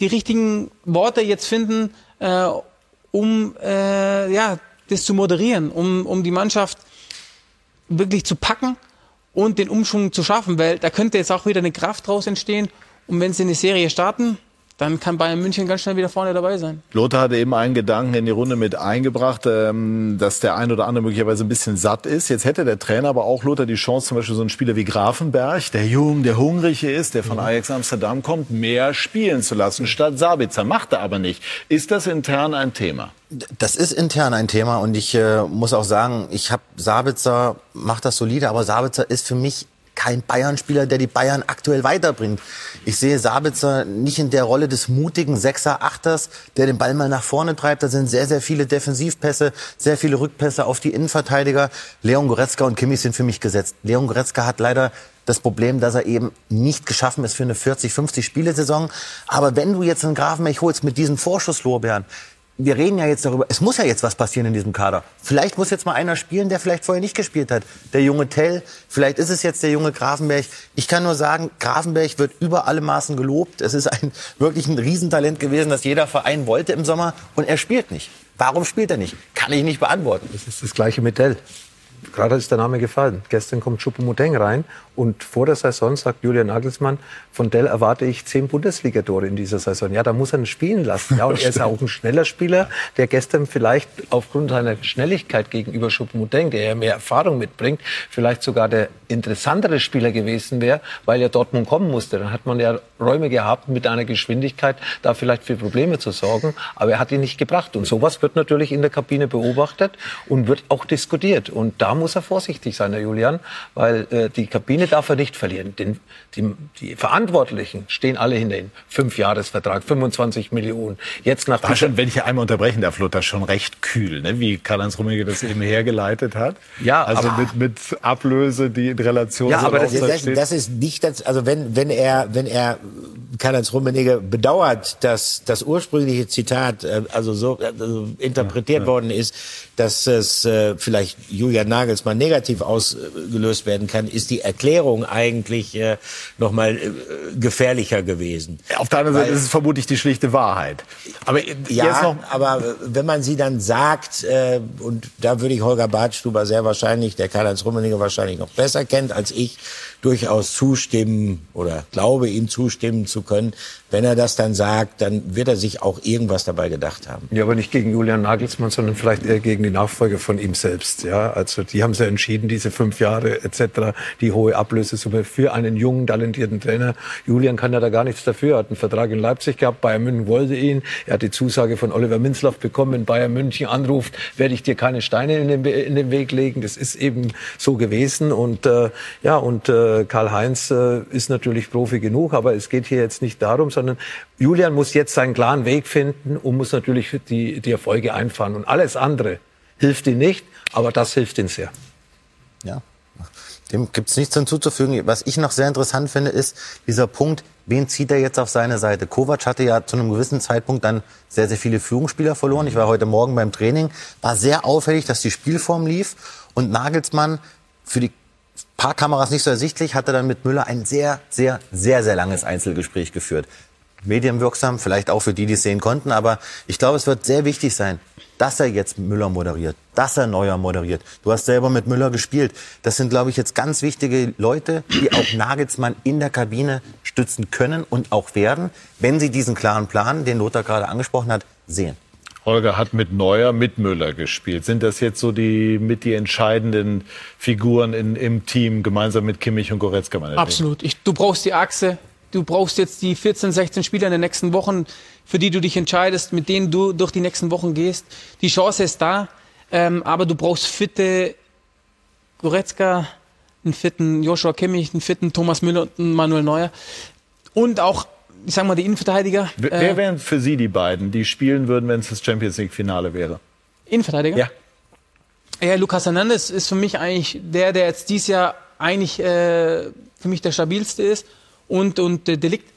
die richtigen Worte jetzt finden, äh, um äh, ja, das zu moderieren, um, um die Mannschaft wirklich zu packen und den Umschwung zu schaffen, weil da könnte jetzt auch wieder eine Kraft draus entstehen und wenn sie eine Serie starten, dann kann Bayern München ganz schnell wieder vorne dabei sein. Lothar hatte eben einen Gedanken in die Runde mit eingebracht, ähm, dass der ein oder andere möglicherweise ein bisschen satt ist. Jetzt hätte der Trainer aber auch Lothar die Chance, zum Beispiel so einen Spieler wie Grafenberg, der jung, der hungrig ist, der von mhm. Ajax Amsterdam kommt, mehr spielen zu lassen statt Sabitzer. Macht er aber nicht. Ist das intern ein Thema? Das ist intern ein Thema und ich äh, muss auch sagen, ich habe Sabitzer macht das solide, aber Sabitzer ist für mich kein Bayern-Spieler, der die Bayern aktuell weiterbringt. Ich sehe Sabitzer nicht in der Rolle des mutigen Sechser, Achters, der den Ball mal nach vorne treibt. Da sind sehr, sehr viele Defensivpässe, sehr viele Rückpässe auf die Innenverteidiger. Leon Goretzka und Kimmich sind für mich gesetzt. Leon Goretzka hat leider das Problem, dass er eben nicht geschaffen ist für eine 40, 50 Spielesaison. Aber wenn du jetzt einen Grafenmech holst mit diesen Vorschusslorbeeren, wir reden ja jetzt darüber, es muss ja jetzt was passieren in diesem Kader. Vielleicht muss jetzt mal einer spielen, der vielleicht vorher nicht gespielt hat. Der junge Tell, vielleicht ist es jetzt der junge Grafenberg. Ich kann nur sagen, Grafenberg wird über alle Maßen gelobt. Es ist ein, wirklich ein Riesentalent gewesen, das jeder Verein wollte im Sommer und er spielt nicht. Warum spielt er nicht? Kann ich nicht beantworten. Das ist das gleiche mit Tell. Gerade ist der Name gefallen. Gestern kommt Choupo-Moting rein und vor der Saison sagt Julian Nagelsmann, von Dell erwarte ich zehn Bundesligatore in dieser Saison. Ja, da muss er ihn spielen lassen. Ja, und er ist auch ein schneller Spieler, der gestern vielleicht aufgrund seiner Schnelligkeit gegenüber Choupo-Moting, der ja mehr Erfahrung mitbringt, vielleicht sogar der interessantere Spieler gewesen wäre, weil er Dortmund kommen musste. Dann hat man ja Räume gehabt, mit einer Geschwindigkeit da vielleicht für Probleme zu sorgen. Aber er hat ihn nicht gebracht. Und sowas wird natürlich in der Kabine beobachtet und wird auch diskutiert. Und da muss er vorsichtig sein, Herr Julian, weil äh, die Kabine darf er nicht verlieren. Den, die, die Verantwortlichen stehen alle hinter ihm. Fünfjahresvertrag, 25 Millionen. Jetzt nach War schon, wenn ich einmal unterbrechen darf, Lothar, schon recht kühl, ne? wie Karl-Heinz Rummenigge das eben hergeleitet hat. Ja, also aber- mit, mit Ablöse, die in Relation Ja, aber das, das, das ist nicht das, also wenn, wenn er, wenn er Karl-Heinz Rummenigge bedauert, dass das ursprüngliche Zitat äh, also so also interpretiert worden ist, dass es äh, vielleicht Julian Nagelsmann negativ ausgelöst werden kann, ist die Erklärung eigentlich äh, nochmal äh, gefährlicher gewesen. Auf der anderen Seite Weil- ist es vermutlich die schlichte Wahrheit. Aber Ja, jetzt noch aber äh, wenn man sie dann sagt, äh, und da würde ich Holger Badstuber sehr wahrscheinlich, der Karl-Heinz Rummenigge wahrscheinlich noch besser kennt als ich, durchaus zustimmen oder glaube ihm zustimmen zu können. Wenn er das dann sagt, dann wird er sich auch irgendwas dabei gedacht haben. Ja, aber nicht gegen Julian Nagelsmann, sondern vielleicht eher gegen die Nachfolger von ihm selbst. Ja, also die haben sich entschieden, diese fünf Jahre etc., die hohe Ablösesumme für einen jungen, talentierten Trainer. Julian kann ja da gar nichts dafür. Er hat einen Vertrag in Leipzig gehabt, Bayern München wollte ihn. Er hat die Zusage von Oliver Minzlaff bekommen, wenn Bayern München anruft, werde ich dir keine Steine in den, in den Weg legen. Das ist eben so gewesen. Und äh, ja, und äh, Karl-Heinz äh, ist natürlich Profi genug, aber es geht hier jetzt nicht darum, sondern Julian muss jetzt seinen klaren Weg finden und muss natürlich die, die Erfolge einfahren. Und alles andere hilft ihm nicht, aber das hilft ihm sehr. Ja. Dem gibt's nichts hinzuzufügen. Was ich noch sehr interessant finde, ist dieser Punkt, wen zieht er jetzt auf seine Seite? Kovac hatte ja zu einem gewissen Zeitpunkt dann sehr, sehr viele Führungsspieler verloren. Ich war heute Morgen beim Training, war sehr auffällig, dass die Spielform lief und Nagelsmann für die paar Kameras nicht so ersichtlich, hatte dann mit Müller ein sehr, sehr, sehr, sehr langes Einzelgespräch geführt. Medienwirksam, vielleicht auch für die, die es sehen konnten, aber ich glaube, es wird sehr wichtig sein, dass er jetzt Müller moderiert, dass er Neuer moderiert. Du hast selber mit Müller gespielt. Das sind, glaube ich, jetzt ganz wichtige Leute, die auch Nagelsmann in der Kabine stützen können und auch werden, wenn sie diesen klaren Plan, den Lothar gerade angesprochen hat, sehen. Holger hat mit Neuer, mit Müller gespielt. Sind das jetzt so die mit die entscheidenden Figuren in, im Team, gemeinsam mit Kimmich und Goretzka? Absolut. Ich, du brauchst die Achse. Du brauchst jetzt die 14, 16 Spieler in den nächsten Wochen, für die du dich entscheidest, mit denen du durch die nächsten Wochen gehst. Die Chance ist da, ähm, aber du brauchst fitte Goretzka, einen fitten Joshua Kimmich, einen fitten Thomas Müller und einen Manuel Neuer. Und auch, ich sag mal, die Innenverteidiger. Wer, äh, wer wären für Sie die beiden, die spielen würden, wenn es das Champions League Finale wäre? Innenverteidiger? Ja. Ja, Lukas Hernandez ist für mich eigentlich der, der jetzt dieses Jahr eigentlich äh, für mich der stabilste ist und und äh, Delikt.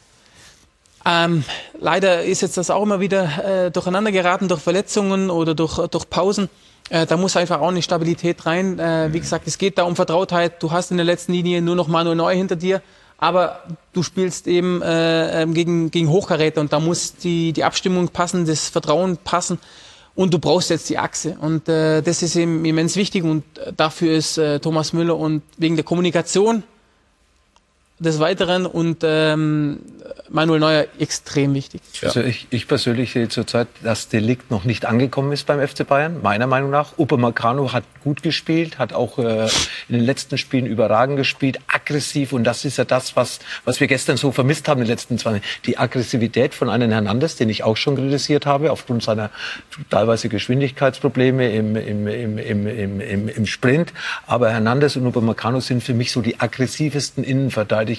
Ähm, leider ist jetzt das auch immer wieder äh, durcheinander geraten durch Verletzungen oder durch durch Pausen. Äh, da muss einfach auch eine Stabilität rein. Äh, wie gesagt, es geht da um Vertrautheit. Du hast in der letzten Linie nur noch Manuel Neu hinter dir, aber du spielst eben äh, ähm, gegen gegen Hochkaräter und da muss die die Abstimmung passen, das Vertrauen passen. Und du brauchst jetzt die Achse. Und äh, das ist eben immens wichtig. Und äh, dafür ist äh, Thomas Müller und wegen der Kommunikation des Weiteren und ähm, Manuel Neuer extrem wichtig. Also ich, ich persönlich sehe zurzeit, dass Delikt noch nicht angekommen ist beim FC Bayern, meiner Meinung nach. Upamecano hat gut gespielt, hat auch äh, in den letzten Spielen überragend gespielt, aggressiv. Und das ist ja das, was, was wir gestern so vermisst haben in den letzten zwei Die Aggressivität von einem Hernandez, den ich auch schon kritisiert habe, aufgrund seiner teilweise Geschwindigkeitsprobleme im, im, im, im, im, im, im Sprint. Aber Hernandez und Upamecano sind für mich so die aggressivsten Innenverteidiger.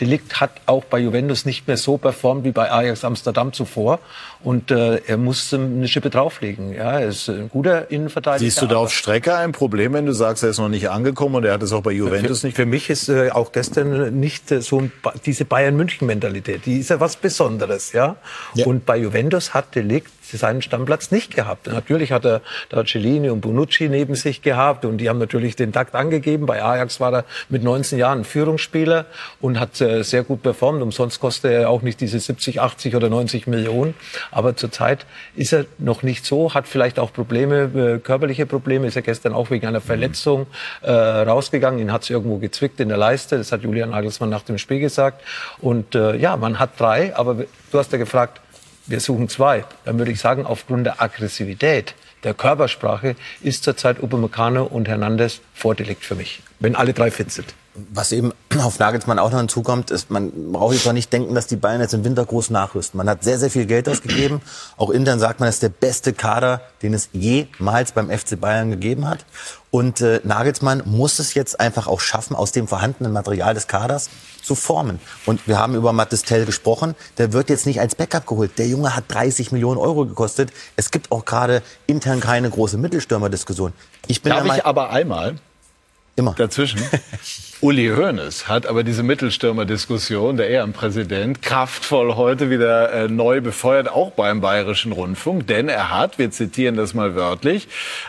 Delikt hat auch bei Juventus nicht mehr so performt wie bei Ajax Amsterdam zuvor. Und äh, er muss ähm, eine Schippe drauflegen. Ja, er ist ein guter Innenverteidiger. Siehst du da auf Strecke ein Problem, wenn du sagst, er ist noch nicht angekommen und er hat es auch bei Juventus für, nicht? Für mich ist äh, auch gestern nicht äh, so ein, Ba- diese Bayern-München-Mentalität. Die ist ja was Besonderes, ja? Und bei Juventus hat Delikt seinen Stammplatz nicht gehabt. Natürlich hat er da Cellini und Bonucci neben sich gehabt und die haben natürlich den Takt angegeben. Bei Ajax war er mit 19 Jahren Führungsspieler und hat äh, sehr gut performt. Umsonst kostet er auch nicht diese 70, 80 oder 90 Millionen. Aber zurzeit ist er noch nicht so, hat vielleicht auch Probleme, äh, körperliche Probleme. Ist er gestern auch wegen einer Verletzung äh, rausgegangen. Ihn hat es irgendwo gezwickt in der Leiste. Das hat Julian Nagelsmann nach dem Spiel gesagt. Und äh, ja, man hat drei, aber du hast ja gefragt, wir suchen zwei. Dann würde ich sagen, aufgrund der Aggressivität, der Körpersprache ist zurzeit Upamecano und Hernandez vordelikt für mich, wenn alle drei fit sind. Was eben [clears throat] auf Nagelsmann auch noch hinzukommt, ist, man braucht jetzt noch nicht denken, dass die Bayern jetzt im Winter groß nachrüsten. Man hat sehr, sehr viel Geld ausgegeben. Auch intern sagt man, es ist der beste Kader, den es jemals beim FC Bayern gegeben hat. Und äh, Nagelsmann muss es jetzt einfach auch schaffen, aus dem vorhandenen Material des Kaders zu formen. Und wir haben über Mattes Tell gesprochen. Der wird jetzt nicht als Backup geholt. Der Junge hat 30 Millionen Euro gekostet. Es gibt auch gerade intern keine große Mittelstürmerdiskussion. Ich bin Darf ich aber einmal Immer. dazwischen? [laughs] Uli Hoeneß hat aber diese Mittelstürmer-Diskussion, der Ehrenpräsident, kraftvoll heute wieder äh, neu befeuert, auch beim Bayerischen Rundfunk. Denn er hat, wir zitieren das mal wörtlich,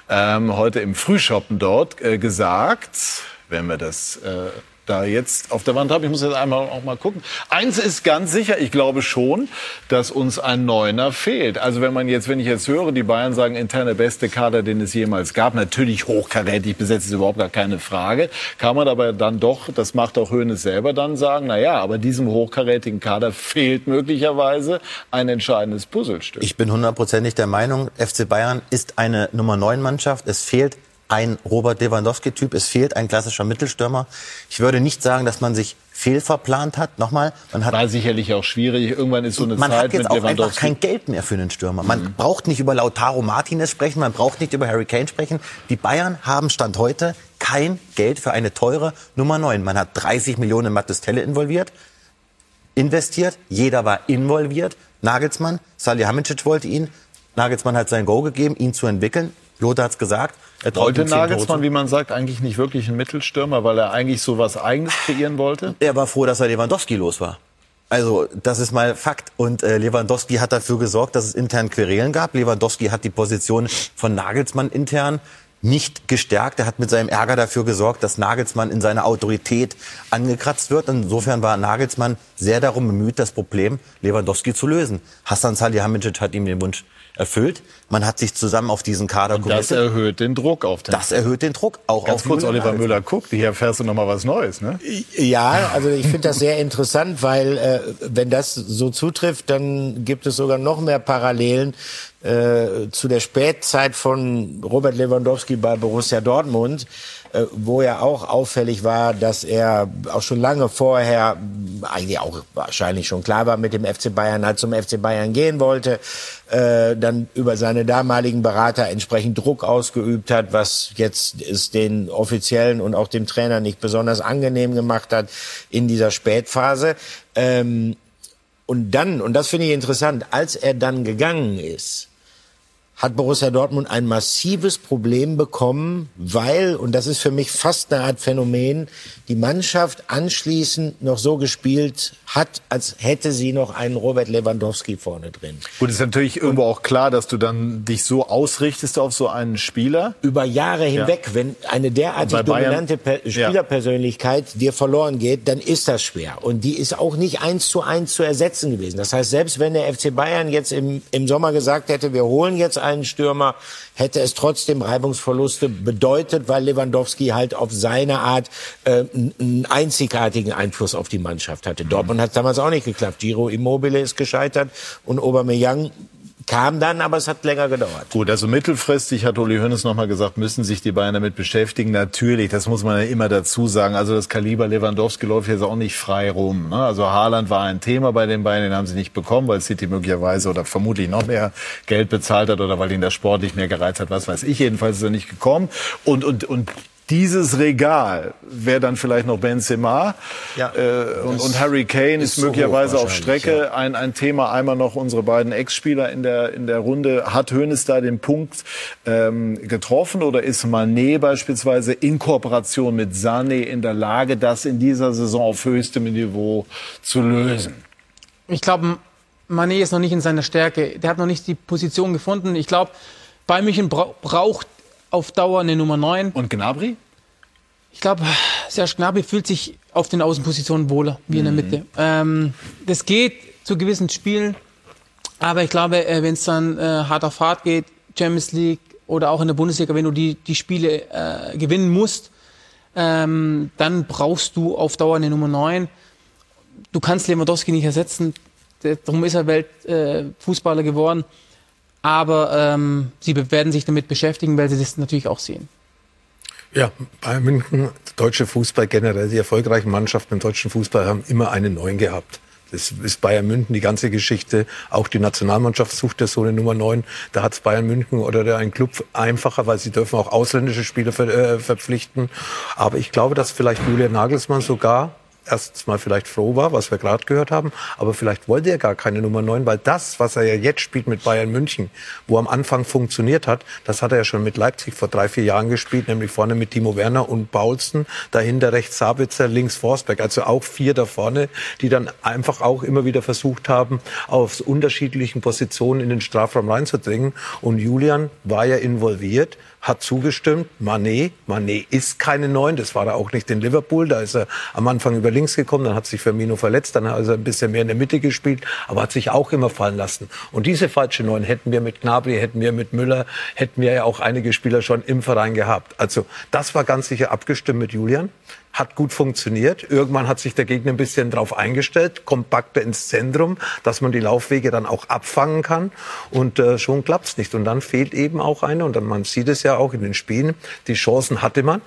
ähm, heute im Frühschoppen dort äh, gesagt, wenn wir das äh, da jetzt auf der Wand habe. Ich muss jetzt einmal auch mal gucken. Eins ist ganz sicher, ich glaube schon, dass uns ein Neuner fehlt. Also wenn man jetzt, wenn ich jetzt höre, die Bayern sagen, interne beste Kader, den es jemals gab, natürlich hochkarätig besetzt, ist überhaupt gar keine Frage, kann man aber dann doch, das macht auch Höhnes selber dann sagen, na aber diesem hochkarätigen Kader fehlt möglicherweise ein entscheidendes Puzzlestück. Ich bin hundertprozentig der Meinung, FC Bayern ist eine Nummer 9 Mannschaft. Es fehlt ein Robert Lewandowski-Typ. Es fehlt ein klassischer Mittelstürmer. Ich würde nicht sagen, dass man sich fehlverplant hat. Nochmal, man hat war sicherlich auch schwierig. Irgendwann ist so eine man Zeit hat jetzt mit auch Lewandowski. einfach kein Geld mehr für einen Stürmer. Man Mhm. braucht nicht über Lautaro Martinez sprechen, man braucht nicht über Harry Kane sprechen. Die Bayern haben Stand heute kein Geld für eine teure Nummer 9. Man hat 30 Millionen in Mattes Telle involviert, investiert. Jeder war involviert. Nagelsmann, Salihamidzic wollte ihn. Nagelsmann hat sein Go gegeben, ihn zu entwickeln. Lothar hat's gesagt. Er traut Nagelsmann, wie man sagt, eigentlich nicht wirklich einen Mittelstürmer, weil er eigentlich so was Eigenes kreieren wollte? Er war froh, dass er Lewandowski los war. Also, das ist mal Fakt. Und äh, Lewandowski hat dafür gesorgt, dass es intern Querelen gab. Lewandowski hat die Position von Nagelsmann intern nicht gestärkt. Er hat mit seinem Ärger dafür gesorgt, dass Nagelsmann in seiner Autorität angekratzt wird. Insofern war Nagelsmann sehr darum bemüht, das Problem Lewandowski zu lösen. Hassan Salihamidzic hat ihm den Wunsch erfüllt. Man hat sich zusammen auf diesen Kader Das erhöht den Druck auf den. Das erhöht den Druck auch Ganz auf kurz, Julian Oliver. Müller, guck, hier erfährst du noch mal was Neues, ne? Ja, also ich finde das sehr interessant, weil äh, wenn das so zutrifft, dann gibt es sogar noch mehr Parallelen äh, zu der Spätzeit von Robert Lewandowski bei Borussia Dortmund, wo ja auch auffällig war, dass er auch schon lange vorher, eigentlich auch wahrscheinlich schon klar war, mit dem FC Bayern halt zum FC Bayern gehen wollte, äh, dann über seine damaligen Berater entsprechend Druck ausgeübt hat, was jetzt es den Offiziellen und auch dem Trainer nicht besonders angenehm gemacht hat in dieser Spätphase. Ähm, und dann, und das finde ich interessant, als er dann gegangen ist, hat Borussia Dortmund ein massives Problem bekommen, weil, und das ist für mich fast eine Art Phänomen, die Mannschaft anschließend noch so gespielt hat, als hätte sie noch einen Robert Lewandowski vorne drin. Gut, ist natürlich irgendwo auch klar, dass du dann dich so ausrichtest auf so einen Spieler. Über Jahre hinweg, Ja. wenn eine derartig Und bei Bayern- dominante per Ja. Spielerpersönlichkeit dir verloren geht, dann ist das schwer. Und die ist auch nicht eins zu eins zu ersetzen gewesen. Das heißt, selbst wenn der FC Bayern jetzt im, im Sommer gesagt hätte, wir holen jetzt einen Stürmer, hätte es trotzdem Reibungsverluste bedeutet, weil Lewandowski halt auf seine Art äh, einen- einzigartigen Einfluss auf die Mannschaft hatte. Dortmund hat damals auch nicht geklappt. Giro Immobile ist gescheitert und Aubameyang kam dann, aber es hat länger gedauert. Gut, also mittelfristig hat Uli Hoeneß noch mal gesagt, müssen sich die Bayern damit beschäftigen. Natürlich, das muss man ja immer dazu sagen. Also das Kaliber Lewandowski läuft jetzt auch nicht frei rum. Ne? Also Haaland war ein Thema bei den Bayern, den haben sie nicht bekommen, weil City möglicherweise oder vermutlich noch mehr Geld bezahlt hat oder weil ihn der Sport nicht mehr gereizt hat. Was weiß ich. Jedenfalls ist er nicht gekommen. Und, und, und dieses Regal wäre dann vielleicht noch Benzema Ja. äh, und, und Harry Kane ist, ist möglicherweise auf Strecke. Ein, ein Thema einmal noch unsere beiden Ex-Spieler in der, in der Runde. Hat Hoeneß da den Punkt ähm, getroffen oder ist Mané beispielsweise in Kooperation mit Sané in der Lage, das in dieser Saison auf höchstem Niveau zu lösen? Ich glaube, Mané ist noch nicht in seiner Stärke. Der hat noch nicht die Position gefunden. Ich glaube, Bayern München bra braucht auf Dauer eine Nummer 9. Und Gnabry? Ich glaube, Serge Gnabry fühlt sich auf den Außenpositionen wohler, wie in der Mitte. Ähm, das geht zu gewissen Spielen, aber ich glaube, äh, wenn es dann äh, hart auf hart geht, Champions League oder auch in der Bundesliga, wenn du die, die Spiele äh, gewinnen musst, ähm, dann brauchst du auf Dauer eine Nummer 9. Du kannst Lewandowski nicht ersetzen, darum ist er Weltfußballer äh, geworden. Aber ähm, sie werden sich damit beschäftigen, weil sie das natürlich auch sehen. Ja, Bayern München, deutsche Fußball generell, die erfolgreichen Mannschaften im deutschen Fußball haben immer einen neuen gehabt. Das ist Bayern München, die ganze Geschichte. Auch die Nationalmannschaft sucht ja so eine Nummer 9. Da hat es Bayern München oder der ein Club einfacher, weil sie dürfen auch ausländische Spieler ver, äh, verpflichten. Aber ich glaube, dass vielleicht Julian Nagelsmann sogar erstens mal vielleicht froh war, was wir gerade gehört haben, aber vielleicht wollte er gar keine Nummer 9, weil das, was er ja jetzt spielt mit Bayern München, wo am Anfang funktioniert hat, das hat er ja schon mit Leipzig vor drei, vier Jahren gespielt, nämlich vorne mit Timo Werner und Paulsen, dahinter rechts Sabitzer, links Forsberg, also auch vier da vorne, die dann einfach auch immer wieder versucht haben, aus unterschiedlichen Positionen in den Strafraum reinzudringen. Und Julian war ja involviert, hat zugestimmt. Mané, Mané ist keine Neun, das war er auch nicht in Liverpool. Da ist er am Anfang über links gekommen, dann hat sich Firmino verletzt, dann hat er ein bisschen mehr in der Mitte gespielt, aber hat sich auch immer fallen lassen. Und diese falsche Neun hätten wir mit Gnabry, hätten wir mit Müller, hätten wir ja auch einige Spieler schon im Verein gehabt. Also das war ganz sicher abgestimmt mit Julian hat gut funktioniert. Irgendwann hat sich der Gegner ein bisschen drauf eingestellt, kompakter ins Zentrum, dass man die Laufwege dann auch abfangen kann. Und äh, schon klappt's nicht. Und dann fehlt eben auch einer. Und dann, man sieht es ja auch in den Spielen. Die Chancen hatte man.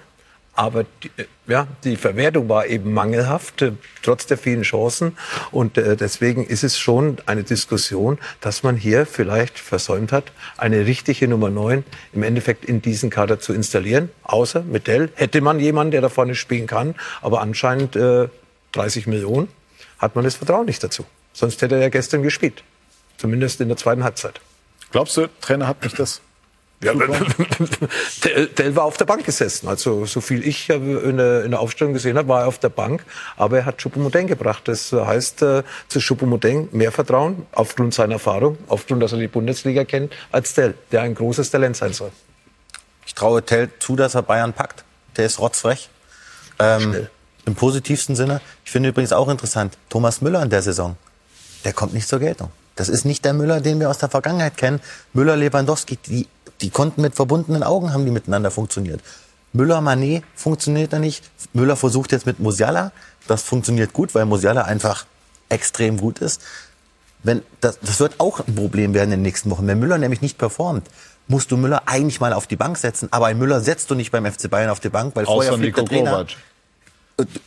Aber die, äh, ja, die Verwertung war eben mangelhaft, äh, trotz der vielen Chancen. Und äh, deswegen ist es schon eine Diskussion, dass man hier vielleicht versäumt hat, eine richtige Nummer 9 im Endeffekt in diesen Kader zu installieren. Außer mit Dell hätte man jemanden, der da vorne spielen kann. Aber anscheinend äh, 30 Millionen hat man das Vertrauen nicht dazu. Sonst hätte er ja gestern gespielt. Zumindest in der zweiten Halbzeit. Glaubst du, Trainer hat nicht das? Ja, Dell, [laughs] Dell war auf der Bank gesessen. Also so viel ich in der, in der Aufstellung gesehen habe, war er auf der Bank. Aber er hat Choupo-Moting gebracht. Das heißt, äh, zu Choupo-Moting mehr Vertrauen aufgrund seiner Erfahrung, aufgrund, dass er die Bundesliga kennt, als Dell, der ein großes Talent sein soll. Ich traue Tell zu, dass er Bayern packt. Der ist rotzfrech. Ähm, Im positivsten Sinne. Ich finde übrigens auch interessant, Thomas Müller in der Saison, der kommt nicht zur Geltung. Das ist nicht der Müller, den wir aus der Vergangenheit kennen. Müller, Lewandowski, die, die konnten mit verbundenen Augen, haben die miteinander funktioniert. Müller, Mané funktioniert da nicht. Müller versucht jetzt mit Musiala. Das funktioniert gut, weil Musiala einfach extrem gut ist. Wenn, das, das wird auch ein Problem werden in den nächsten Wochen. Wenn Müller nämlich nicht performt, musst du Müller eigentlich mal auf die Bank setzen. Aber einen Müller setzt du nicht beim FC Bayern auf die Bank, weil vorher Außer fliegt Nico der Trainer. Kovac.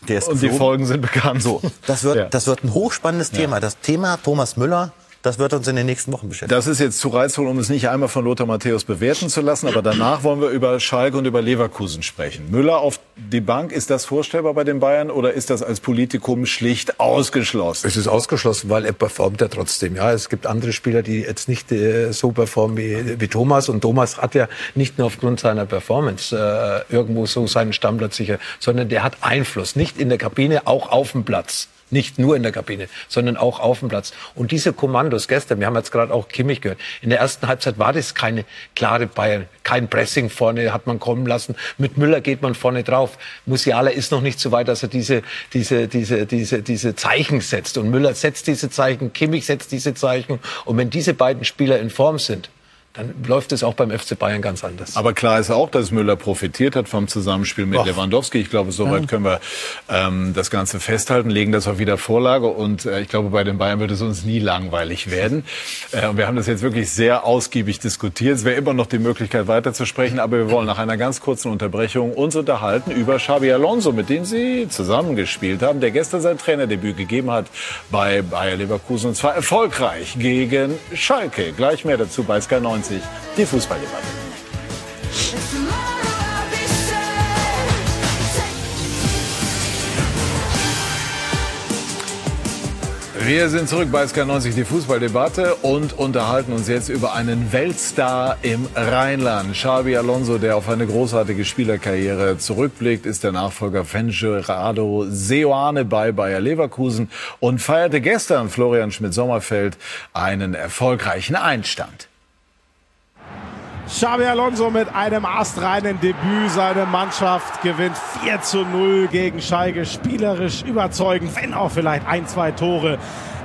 Der ist Und die geflogen. Folgen sind bekannt. So, das wird, Ja. das wird ein hochspannendes Thema. Das Thema Thomas Müller, das wird uns in den nächsten Wochen beschäftigen. Das ist jetzt zu reizvoll, um es nicht einmal von Lothar Matthäus bewerten zu lassen. Aber danach wollen wir über Schalke und über Leverkusen sprechen. Müller auf die Bank, ist das vorstellbar bei den Bayern oder ist das als Politikum schlicht ausgeschlossen? Es ist ausgeschlossen, weil er performt ja trotzdem. Ja, es gibt andere Spieler, die jetzt nicht äh, so performen wie, wie Thomas. Und Thomas hat ja nicht nur aufgrund seiner Performance äh, irgendwo so seinen Stammplatz sicher, sondern der hat Einfluss. Nicht in der Kabine, auch auf dem Platz. Nicht nur in der Kabine, sondern auch auf dem Platz. Und diese Kommandos gestern, wir haben jetzt gerade auch Kimmich gehört, in der ersten Halbzeit war das keine klare Bayern, kein Pressing vorne hat man kommen lassen. Mit Müller geht man vorne drauf. Musiala ist noch nicht so weit, dass er diese, diese, diese, diese, diese Zeichen setzt. Und Müller setzt diese Zeichen, Kimmich setzt diese Zeichen. Und wenn diese beiden Spieler in Form sind, dann läuft es auch beim FC Bayern ganz anders. Aber klar ist auch, dass Müller profitiert hat vom Zusammenspiel mit Ach. Lewandowski. Ich glaube, soweit Ja. können wir ähm, das Ganze festhalten, legen das auf wieder Vorlage. Und äh, ich glaube, bei den Bayern wird es uns nie langweilig werden. [laughs] Äh, und wir haben das jetzt wirklich sehr ausgiebig diskutiert. Es wäre immer noch die Möglichkeit, weiterzusprechen. Aber wir wollen nach einer ganz kurzen Unterbrechung uns unterhalten über Xabi Alonso, mit dem Sie zusammengespielt haben, der gestern sein Trainerdebüt gegeben hat bei Bayer Leverkusen. Und zwar erfolgreich gegen Schalke. Gleich mehr dazu bei Sky 90, die Fußballdebatte. Wir sind zurück bei SK90, die Fußballdebatte und unterhalten uns jetzt über einen Weltstar im Rheinland. Xabi Alonso, der auf eine großartige Spielerkarriere zurückblickt, ist der Nachfolger von Gerardo Seoane bei Bayer Leverkusen und feierte gestern Florian Schmidt-Sommerfeld einen erfolgreichen Einstand. Xabi Alonso mit einem astreinen Debüt. Seine Mannschaft gewinnt 4 zu 0 gegen Schalke. Spielerisch überzeugend, wenn auch vielleicht ein, zwei Tore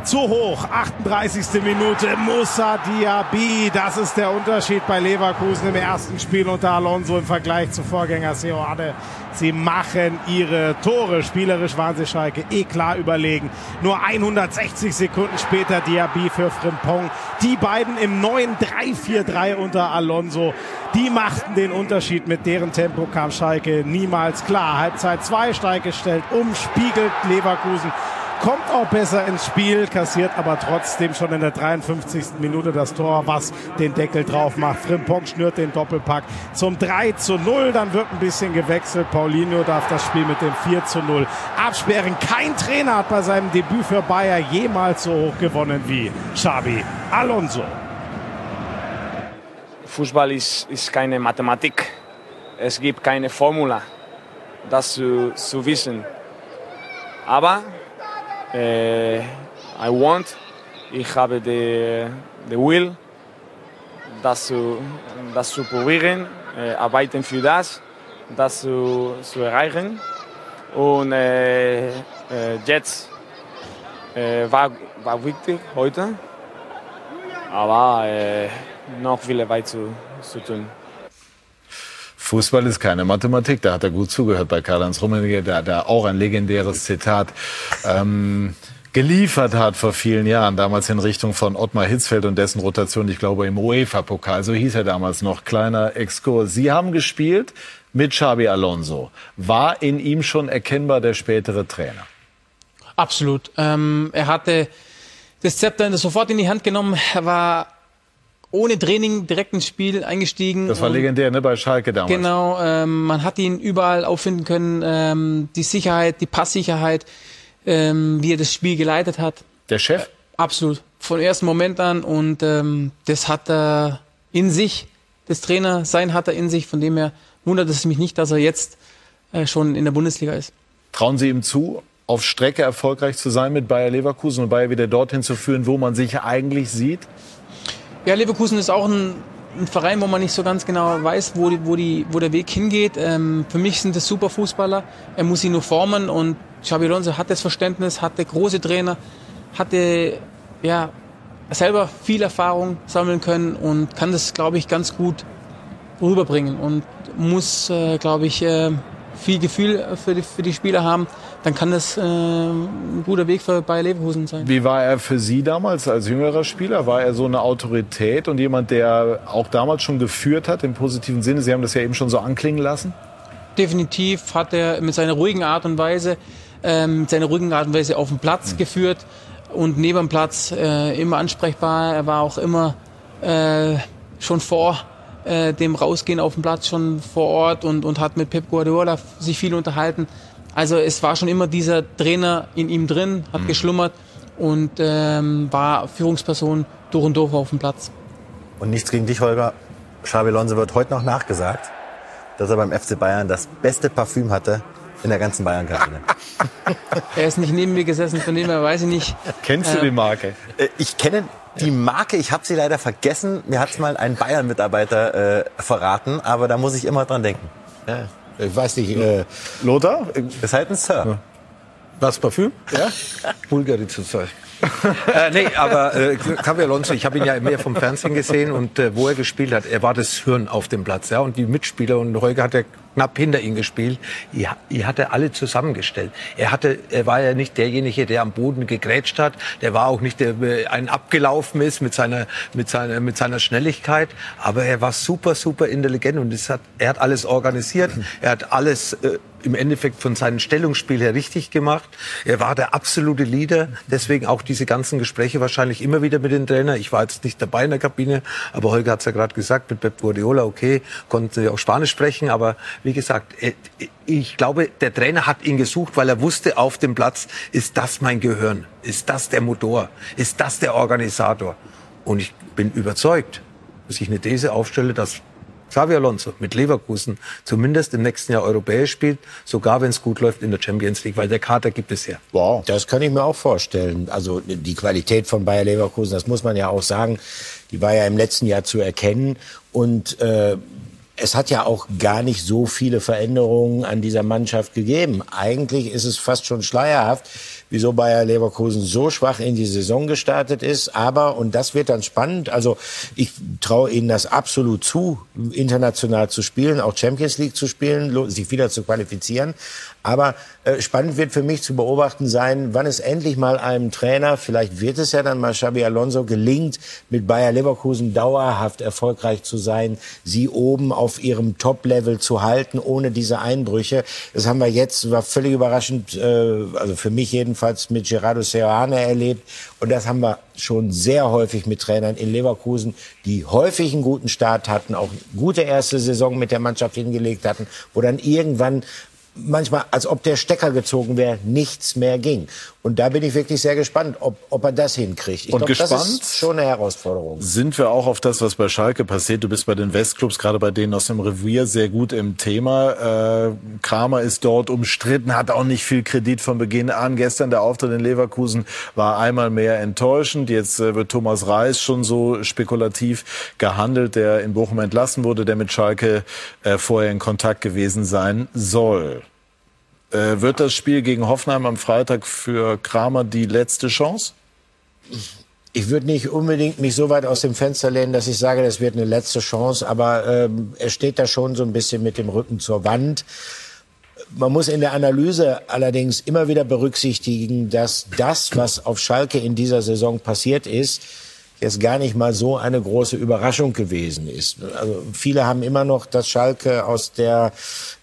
zu hoch. 38. Minute Musa Diaby. Das ist der Unterschied bei Leverkusen im ersten Spiel unter Alonso im Vergleich zu Vorgänger Seoane. Sie machen ihre Tore. Spielerisch waren sie Schalke eh klar überlegen. Nur 160 Sekunden später Diaby für Frimpong. Die beiden im neuen 3-4-3 unter Alonso. Die machten den Unterschied. Mit deren Tempo kam Schalke niemals klar. Halbzeit 2. Schalke stellt um, spiegelt Leverkusen kommt auch besser ins Spiel, kassiert aber trotzdem schon in der 53. Minute das Tor, was den Deckel drauf macht. Frimpong schnürt den Doppelpack zum 3 zu 0. Dann wird ein bisschen gewechselt. Paulinho darf das Spiel mit dem 4 zu 0 absperren. Kein Trainer hat bei seinem Debüt für Bayer jemals so hoch gewonnen wie Xabi Alonso. Fußball ist, ist keine Mathematik. Es gibt keine Formula, das zu, zu wissen. Aber äh, I want, ich habe den Will, das zu, das zu probieren, äh, arbeiten für das, das zu, zu erreichen. Und äh, äh jetzt äh, war, war wichtig heute, aber äh, noch viel weit zu, zu tun. Fußball ist keine Mathematik. Da hat er gut zugehört bei Karl-Heinz Rummenigge, der da auch ein legendäres Zitat ähm, geliefert hat vor vielen Jahren, damals in Richtung von Ottmar Hitzfeld und dessen Rotation, ich glaube, im UEFA-Pokal. So hieß er damals noch. Kleiner Exkurs. Sie haben gespielt mit Xabi Alonso. War in ihm schon erkennbar der spätere Trainer? Absolut. Ähm, er hatte das Zepter sofort in die Hand genommen. Er war ohne Training direkt ins Spiel eingestiegen. Das war legendär, ne, bei Schalke damals. Genau, ähm, man hat ihn überall auffinden können. Ähm, die Sicherheit, die Passsicherheit, ähm, wie er das Spiel geleitet hat. Der Chef? Äh, absolut. Von ersten Moment an und ähm, das hat er in sich. Das Trainer sein hat er in sich. Von dem her wundert es mich nicht, dass er jetzt äh, schon in der Bundesliga ist. Trauen Sie ihm zu, auf Strecke erfolgreich zu sein mit Bayer Leverkusen und Bayer wieder dorthin zu führen, wo man sich eigentlich sieht? Ja, Leverkusen ist auch ein, ein, Verein, wo man nicht so ganz genau weiß, wo, die, wo, die, wo der Weg hingeht. Ähm, für mich sind das super Fußballer. Er muss sie nur formen und Xabi Alonso hat das Verständnis, hatte große Trainer, hatte ja selber viel Erfahrung sammeln können und kann das, glaube ich, ganz gut rüberbringen und muss, äh, glaube ich, äh, viel Gefühl für die, für die Spieler haben, dann kann das äh, ein guter Weg für Bayer Leverkusen sein. Wie war er für Sie damals als jüngerer Spieler? War er so eine Autorität und jemand, der auch damals schon geführt hat im positiven Sinne? Sie haben das ja eben schon so anklingen lassen. Definitiv hat er mit seiner ruhigen Art und Weise, äh, mit seiner ruhigen Art und Weise auf den Platz mhm. geführt und neben dem Platz äh, immer ansprechbar. Er war auch immer äh, schon vor äh, dem Rausgehen auf dem Platz schon vor Ort und, und hat mit Pep Guardiola sich viel unterhalten. Also es war schon immer dieser Trainer in ihm drin, hat mhm. geschlummert und ähm, war Führungsperson durch und durch auf dem Platz. Und nichts gegen dich, Holger. Xabi Alonso wird heute noch nachgesagt, dass er beim FC Bayern das beste Parfüm hatte in der ganzen Bayern-Kabine. [laughs] er ist nicht neben mir gesessen, von dem her weiß ich nicht. Kennst du die Marke? Äh, ich kenne die Marke, ich habe sie leider vergessen. Mir hat es mal ein Bayern-Mitarbeiter äh, verraten, aber da muss ich immer dran denken. Ja. Ich weiß nicht. Äh, Lothar? Ist halt ein Sir. Ja. Was, Parfüm? Ja. [laughs] Bulgari zu Zeit. [laughs] äh, nee, aber äh, Alonso, ich habe ihn ja mehr vom Fernsehen gesehen und äh, wo er gespielt hat, er war das Hirn auf dem Platz, ja, und die Mitspieler und Heuge hat er knapp hinter ihm gespielt. Er hatte alle zusammengestellt. Er hatte, er war ja nicht derjenige, der am Boden gegrätscht hat. Der war auch nicht der, der ein abgelaufen ist mit seiner, mit seiner, mit seiner Schnelligkeit. Aber er war super, super intelligent und hat, er hat alles organisiert. Er hat alles äh, im Endeffekt von seinem Stellungsspiel her richtig gemacht. Er war der absolute Leader. Deswegen auch diese ganzen Gespräche wahrscheinlich immer wieder mit den Trainern. Ich war jetzt nicht dabei in der Kabine, aber Holger hat es ja gerade gesagt, mit Pep Guardiola, okay, konnte auch Spanisch sprechen, aber wie gesagt, äh, ich glaube, der Trainer hat ihn gesucht, weil er wusste, auf dem Platz ist das mein Gehirn, ist das der Motor, ist das der Organisator. Und ich bin überzeugt, dass ich eine These aufstelle, dass Xavi Alonso mit Leverkusen zumindest im nächsten Jahr europäisch spielt, sogar wenn es gut läuft in der Champions League, weil der Kater gibt es ja. Wow. Das kann ich mir auch vorstellen. Also die Qualität von Bayer Leverkusen, das muss man ja auch sagen, die war ja im letzten Jahr zu erkennen und äh, es hat ja auch gar nicht so viele Veränderungen an dieser Mannschaft gegeben. Eigentlich ist es fast schon schleierhaft, wieso Bayer Leverkusen so schwach in die Saison gestartet ist. Aber, und das wird dann spannend, also ich traue ihnen das absolut zu, international zu spielen, auch Champions League zu spielen, sich wieder zu qualifizieren. Aber äh, spannend wird für mich zu beobachten sein, wann es endlich mal einem Trainer, vielleicht wird es ja dann mal Xabi Alonso, gelingt, mit Bayer Leverkusen dauerhaft erfolgreich zu sein, sie oben auf ihrem Top-Level zu halten, ohne diese Einbrüche. Das haben wir jetzt, war völlig überraschend, äh, also für mich jedenfalls mit Gerardo Seoane erlebt. Und das haben wir schon sehr häufig mit Trainern in Leverkusen, die häufig einen guten Start hatten, auch gute erste Saison mit der Mannschaft hingelegt hatten, wo dann irgendwann manchmal, als ob der Stecker gezogen wäre, nichts mehr ging. Und da bin ich wirklich sehr gespannt, ob, ob er das hinkriegt. Ich und glaub, gespannt das ist schon eine Herausforderung. Sind wir auch auf das, was bei Schalke passiert? Du bist bei den Westclubs, gerade bei denen aus dem Revier, sehr gut im Thema. Äh, Kramer ist dort umstritten, hat auch nicht viel Kredit von Beginn an. Gestern der Auftritt in Leverkusen war einmal mehr enttäuschend. Jetzt äh, wird Thomas Reis schon so spekulativ gehandelt, der in Bochum entlassen wurde, der mit Schalke äh, vorher in Kontakt gewesen sein soll. Äh, wird das Spiel gegen Hoffenheim am Freitag für Kramer die letzte Chance? Ich würde nicht unbedingt mich so weit aus dem Fenster lehnen, dass ich sage, das wird eine letzte Chance, aber ähm, er steht da schon so ein bisschen mit dem Rücken zur Wand. Man muss in der Analyse allerdings immer wieder berücksichtigen, dass das, was auf Schalke in dieser Saison passiert ist, jetzt gar nicht mal so eine große Überraschung gewesen ist. Also viele haben immer noch das Schalke aus der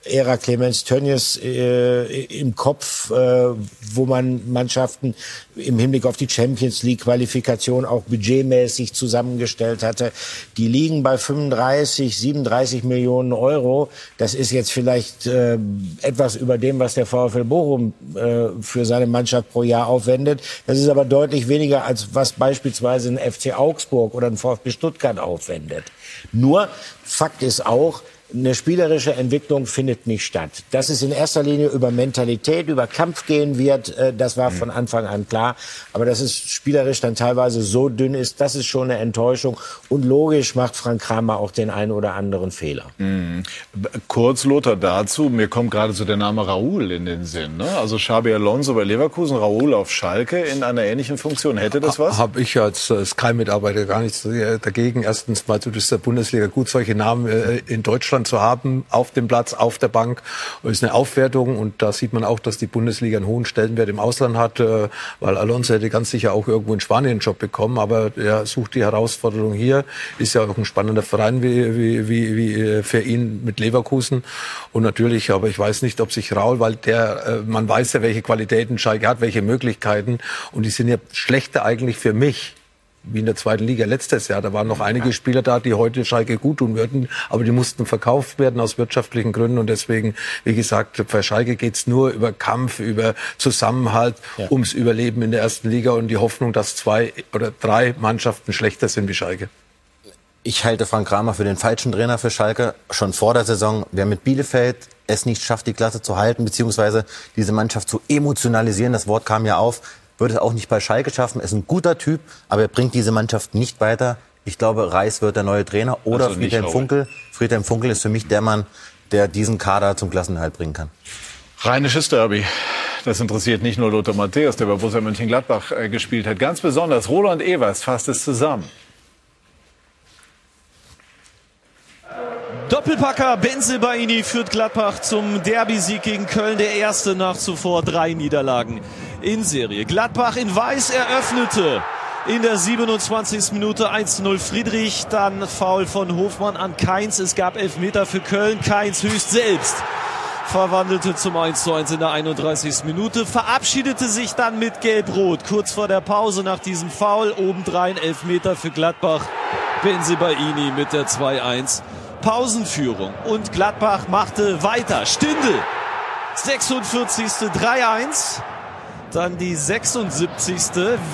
Ära Clemens Tönnies äh, im Kopf, äh, wo man Mannschaften im Hinblick auf die Champions League Qualifikation auch budgetmäßig zusammengestellt hatte. Die liegen bei 35, 37 Millionen Euro. Das ist jetzt vielleicht äh, etwas über dem, was der VfL Bochum äh, für seine Mannschaft pro Jahr aufwendet. Das ist aber deutlich weniger als was beispielsweise ein FC Augsburg oder ein VfB Stuttgart aufwendet. Nur Fakt ist auch, eine spielerische Entwicklung findet nicht statt. Dass es in erster Linie über Mentalität, über Kampf gehen wird, äh, das war von Anfang an klar. Aber dass es spielerisch dann teilweise so dünn ist, das ist schon eine Enttäuschung. Und logisch macht Frank Kramer auch den einen oder anderen Fehler. Mhm. Kurz, Lothar, dazu. Mir kommt gerade so der Name Raoul in den Sinn. Ne? Also Xabi Alonso bei Leverkusen, Raoul auf Schalke in einer ähnlichen Funktion. Hätte das was? Habe ich als äh, Sky-Mitarbeiter gar nichts dagegen. Erstens mal tut es der Bundesliga gut, solche Namen äh, in Deutschland zu haben, auf dem Platz, auf der Bank. Ist eine Aufwertung. Und da sieht man auch, dass die Bundesliga einen hohen Stellenwert im Ausland hat, äh, weil Alonso hätte ganz sicher auch irgendwo in Spanien einen Job bekommen, aber er sucht die Herausforderung hier, ist ja auch ein spannender Verein wie, wie, wie, wie äh, für ihn mit Leverkusen. Und natürlich, aber ich weiß nicht, ob sich Raul, weil der, äh, man weiß ja, welche Qualitäten Schalke hat, welche Möglichkeiten. Und die sind ja schlechter eigentlich für mich wie in der zweiten Liga letztes Jahr. Da waren noch einige Spieler da, die heute Schalke gut tun würden, aber die mussten verkauft werden aus wirtschaftlichen Gründen und deswegen, wie gesagt, für Schalke geht's nur über Kampf, über Zusammenhalt, ja. ums Überleben in der ersten Liga und die Hoffnung, dass zwei oder drei Mannschaften schlechter sind wie Schalke. Ich halte Frank Kramer für den falschen Trainer für Schalke. Schon vor der Saison, wer mit Bielefeld es nicht schafft, die Klasse zu halten, beziehungsweise diese Mannschaft zu emotionalisieren, das Wort kam ja auf, würde es auch nicht bei Schalke schaffen. Er ist ein guter Typ, aber er bringt diese Mannschaft nicht weiter. Ich glaube, Reis wird der neue Trainer oder also Friedhelm Funkel. Friedhelm Funkel ist für mich der Mann, der diesen Kader zum Klassenhalt bringen kann. Rheinisches Derby. Das interessiert nicht nur Lothar Matthäus, der bei Borussia Mönchengladbach äh, gespielt hat. Ganz besonders Roland Evers fasst es zusammen. Doppelpacker Benzebaini führt Gladbach zum Derby-Sieg gegen Köln, der erste nach zuvor drei Niederlagen in Serie. Gladbach in Weiß eröffnete in der 27. Minute 1-0 Friedrich, dann Foul von Hofmann an Keins. Es gab Elfmeter für Köln, Keins höchst selbst verwandelte zum 1 zu 1 in der 31. Minute, verabschiedete sich dann mit Gelb-Rot kurz vor der Pause nach diesem Foul. Obendrein Elfmeter für Gladbach. Benzibaini mit der 2-1. Pausenführung und Gladbach machte weiter. Stindel 46. 3-1. Dann die 76.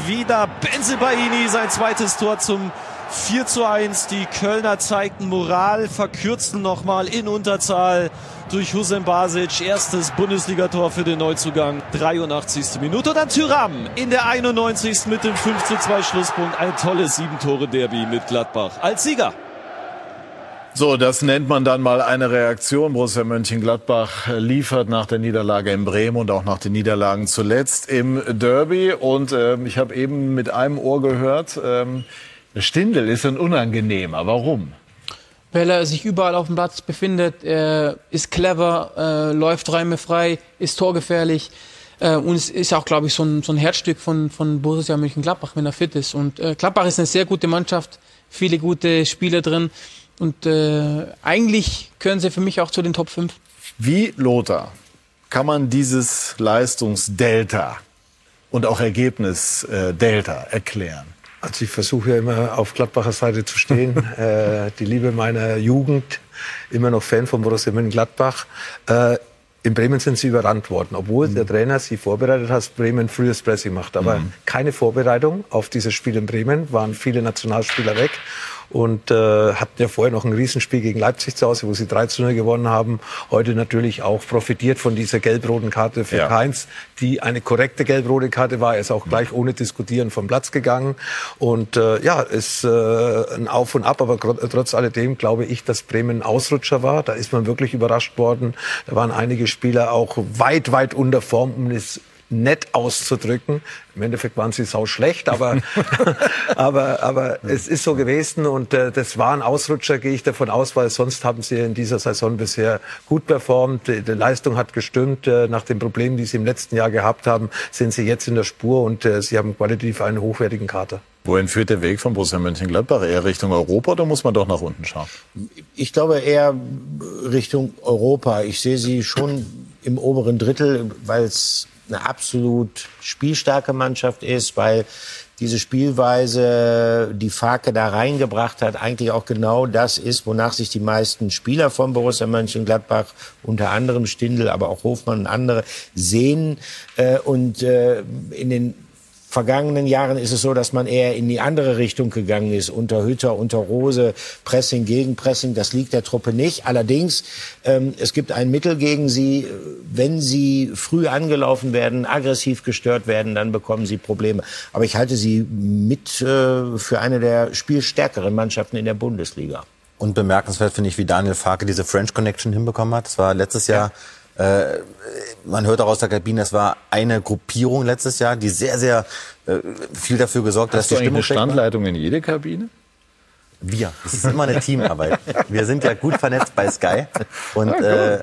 Wieder Benzebaini, sein zweites Tor zum 4 zu 1. Die Kölner zeigten Moral, verkürzten nochmal in Unterzahl durch Hussein Basic. Erstes Bundesligator für den Neuzugang. 83. Minute. Und dann Tyram in der 91. mit dem 5 zu 2 Schlusspunkt. Ein tolles Sieben-Tore-Derby mit Gladbach als Sieger. So, das nennt man dann mal eine Reaktion. Borussia Mönchengladbach liefert nach der Niederlage in Bremen und auch nach den Niederlagen zuletzt im Derby. Und ähm, ich habe eben mit einem Ohr gehört, ähm, Stindel ist ein unangenehmer. Warum? Weil er sich überall auf dem Platz befindet, er ist clever, äh, läuft Räume frei, ist torgefährlich. Äh, und es ist auch, glaube ich, so ein, so ein Herzstück von, von Borussia Mönchengladbach, wenn er fit ist. Und äh, Gladbach ist eine sehr gute Mannschaft, viele gute Spieler drin. Und äh, eigentlich gehören sie für mich auch zu den Top 5. Wie, Lothar, kann man dieses Leistungsdelta und auch Ergebnisdelta erklären? Also ich versuche ja immer auf Gladbacher Seite zu stehen. [laughs] äh, die Liebe meiner Jugend, immer noch Fan von Borussia Mönchengladbach. Äh, in Bremen sind sie überrannt worden, obwohl mhm. der Trainer sie vorbereitet hat, Bremen frühes Pressing macht. Aber mhm. keine Vorbereitung auf dieses Spiel in Bremen, waren viele Nationalspieler weg und äh, hatten ja vorher noch ein Riesenspiel gegen Leipzig zu Hause, wo sie 3 zu 0 gewonnen haben. Heute natürlich auch profitiert von dieser gelb-roten Karte für ja. Keins, die eine korrekte gelb-rote Karte war. Er ist auch gleich ohne Diskutieren vom Platz gegangen. Und äh, ja, ist äh, ein Auf und Ab, aber trotz alledem glaube ich, dass Bremen ein Ausrutscher war. Da ist man wirklich überrascht worden. Da waren einige Spieler auch weit, weit unter Form, um es nett auszudrücken. Im Endeffekt waren sie sau schlecht, aber, [laughs] aber, aber es ist so gewesen und äh, das war ein Ausrutscher, gehe ich davon aus, weil sonst haben sie in dieser Saison bisher gut performt. Die, die Leistung hat gestimmt. Äh, nach den Problemen, die sie im letzten Jahr gehabt haben, sind sie jetzt in der Spur und äh, sie haben qualitativ einen hochwertigen Kater. Wohin führt der Weg von Borussia Mönchengladbach? Eher Richtung Europa oder muss man doch nach unten schauen? Ich glaube eher Richtung Europa. Ich sehe sie schon im oberen Drittel, weil es eine absolut spielstarke Mannschaft ist, weil diese Spielweise die Farke da reingebracht hat, eigentlich auch genau das ist, wonach sich die meisten Spieler von Borussia Mönchengladbach, unter anderem Stindl, aber auch Hofmann und andere, sehen. Äh, und äh, in den vergangenen Jahren ist es so, dass man eher in die andere Richtung gegangen ist, unter Hütter, unter Rose, Pressing, Gegenpressing, das liegt der Truppe nicht. Allerdings, ähm, es gibt ein Mittel gegen sie, wenn sie früh angelaufen werden, aggressiv gestört werden, dann bekommen sie Probleme. Aber ich halte sie mit äh, für eine der spielstärkeren Mannschaften in der Bundesliga. Und bemerkenswert finde ich, wie Daniel Farke diese French Connection hinbekommen hat. Das war letztes Jahr ja äh, man hört auch aus der Kabine, es war eine Gruppierung letztes Jahr, die sehr, sehr äh, viel dafür gesorgt hat, dass die Stimmung eine Standleitung in jede Kabine? Wir. Das ist immer eine Teamarbeit. Wir sind ja gut vernetzt bei Sky und äh,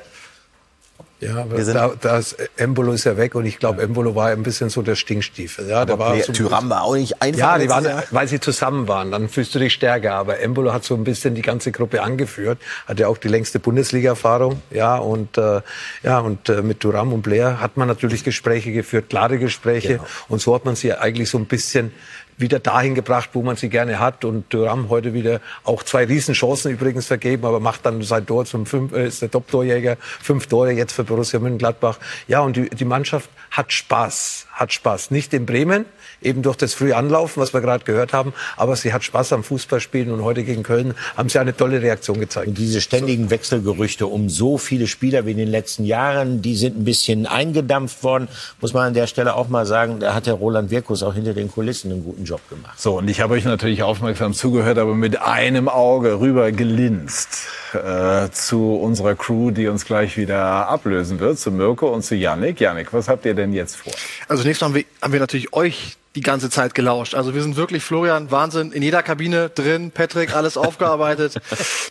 ja, aber da, das Embolo ist ja weg und ich glaube, Embolo war ein bisschen so der Stinkstiefel. Ja, der war so Tyram war auch nicht einfach. Ja, die waren, weil sie zusammen waren, dann fühlst du dich stärker. Aber Embolo hat so ein bisschen die ganze Gruppe angeführt, hat ja auch die längste Bundesliga-Erfahrung. Ja, und, äh, ja, und äh, mit Thuram und Blair hat man natürlich Gespräche geführt, klare Gespräche. Genau. Und so hat man sie eigentlich so ein bisschen wieder dahin gebracht, wo man sie gerne hat. Und Thuram heute wieder auch zwei Riesenchancen übrigens vergeben, aber macht dann sein Tor zum fünf, äh, ist der Top-Torjäger, fünf Tore jetzt für Borussia Mönchengladbach. Ja, und die, die Mannschaft hat Spaß, hat Spaß. Nicht in Bremen, eben durch das frühe Anlaufen, was wir gerade gehört haben, aber sie hat Spaß am Fußballspielen und heute gegen Köln haben sie eine tolle Reaktion gezeigt. Und diese ständigen Wechselgerüchte um so viele Spieler wie in den letzten Jahren, die sind ein bisschen eingedampft worden, muss man an der Stelle auch mal sagen, da hat der Roland Wirkus auch hinter den Kulissen einen guten Job gemacht. So, und ich habe euch natürlich aufmerksam zugehört, aber mit einem Auge rüber gelinst äh, zu unserer Crew, die uns gleich wieder ablösen wird, zu Mirko und zu Yannick. Yannick, was habt ihr denn jetzt vor? Also zunächst haben wir, haben wir natürlich euch die ganze Zeit gelauscht. Also wir sind wirklich, Florian, Wahnsinn, in jeder Kabine drin, Patrick, alles [laughs] aufgearbeitet.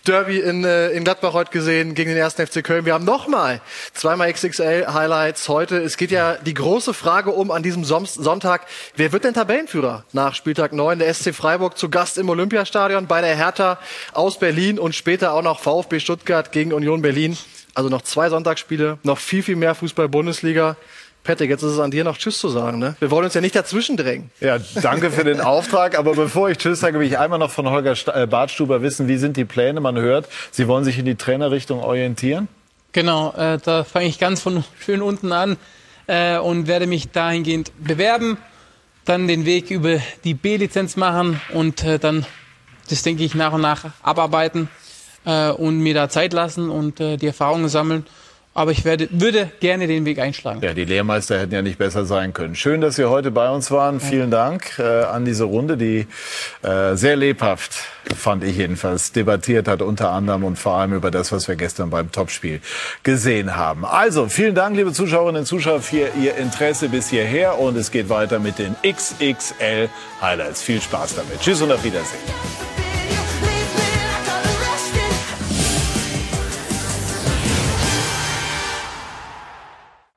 Derby in, äh, in Gladbach heute gesehen gegen den ersten FC Köln. Wir haben nochmal zweimal XXL-Highlights heute. Es geht ja die große Frage um an diesem Sonntag, wer wird denn Tabellenführer nach Spieltag 9? Der SC Freiburg zu Gast im Olympiastadion bei der Hertha aus Berlin und später auch noch VfB Stuttgart gegen Union Berlin. Also noch zwei Sonntagsspiele, noch viel, viel mehr Fußball-Bundesliga. Patrick, jetzt ist es an dir noch Tschüss zu sagen. Ne? Wir wollen uns ja nicht dazwischen drängen. Ja, danke für den Auftrag. Aber bevor ich Tschüss sage, will ich einmal noch von Holger äh, Bartstuber wissen, wie sind die Pläne? Man hört, Sie wollen sich in die Trainerrichtung orientieren. Genau, äh, da fange ich ganz von schön unten an äh, und werde mich dahingehend bewerben, dann den Weg über die B-Lizenz machen und äh, dann das, denke ich, nach und nach abarbeiten äh, und mir da Zeit lassen und äh, die Erfahrungen sammeln aber ich werde, würde gerne den Weg einschlagen. Ja, die Lehrmeister hätten ja nicht besser sein können. Schön, dass Sie heute bei uns waren. Vielen Dank äh, an diese Runde, die äh, sehr lebhaft, fand ich jedenfalls, debattiert hat, unter anderem und vor allem über das, was wir gestern beim Topspiel gesehen haben. Also, vielen Dank, liebe Zuschauerinnen und Zuschauer, für Ihr Interesse bis hierher und es geht weiter mit den XXL Highlights. Viel Spaß damit. Tschüss und auf Wiedersehen.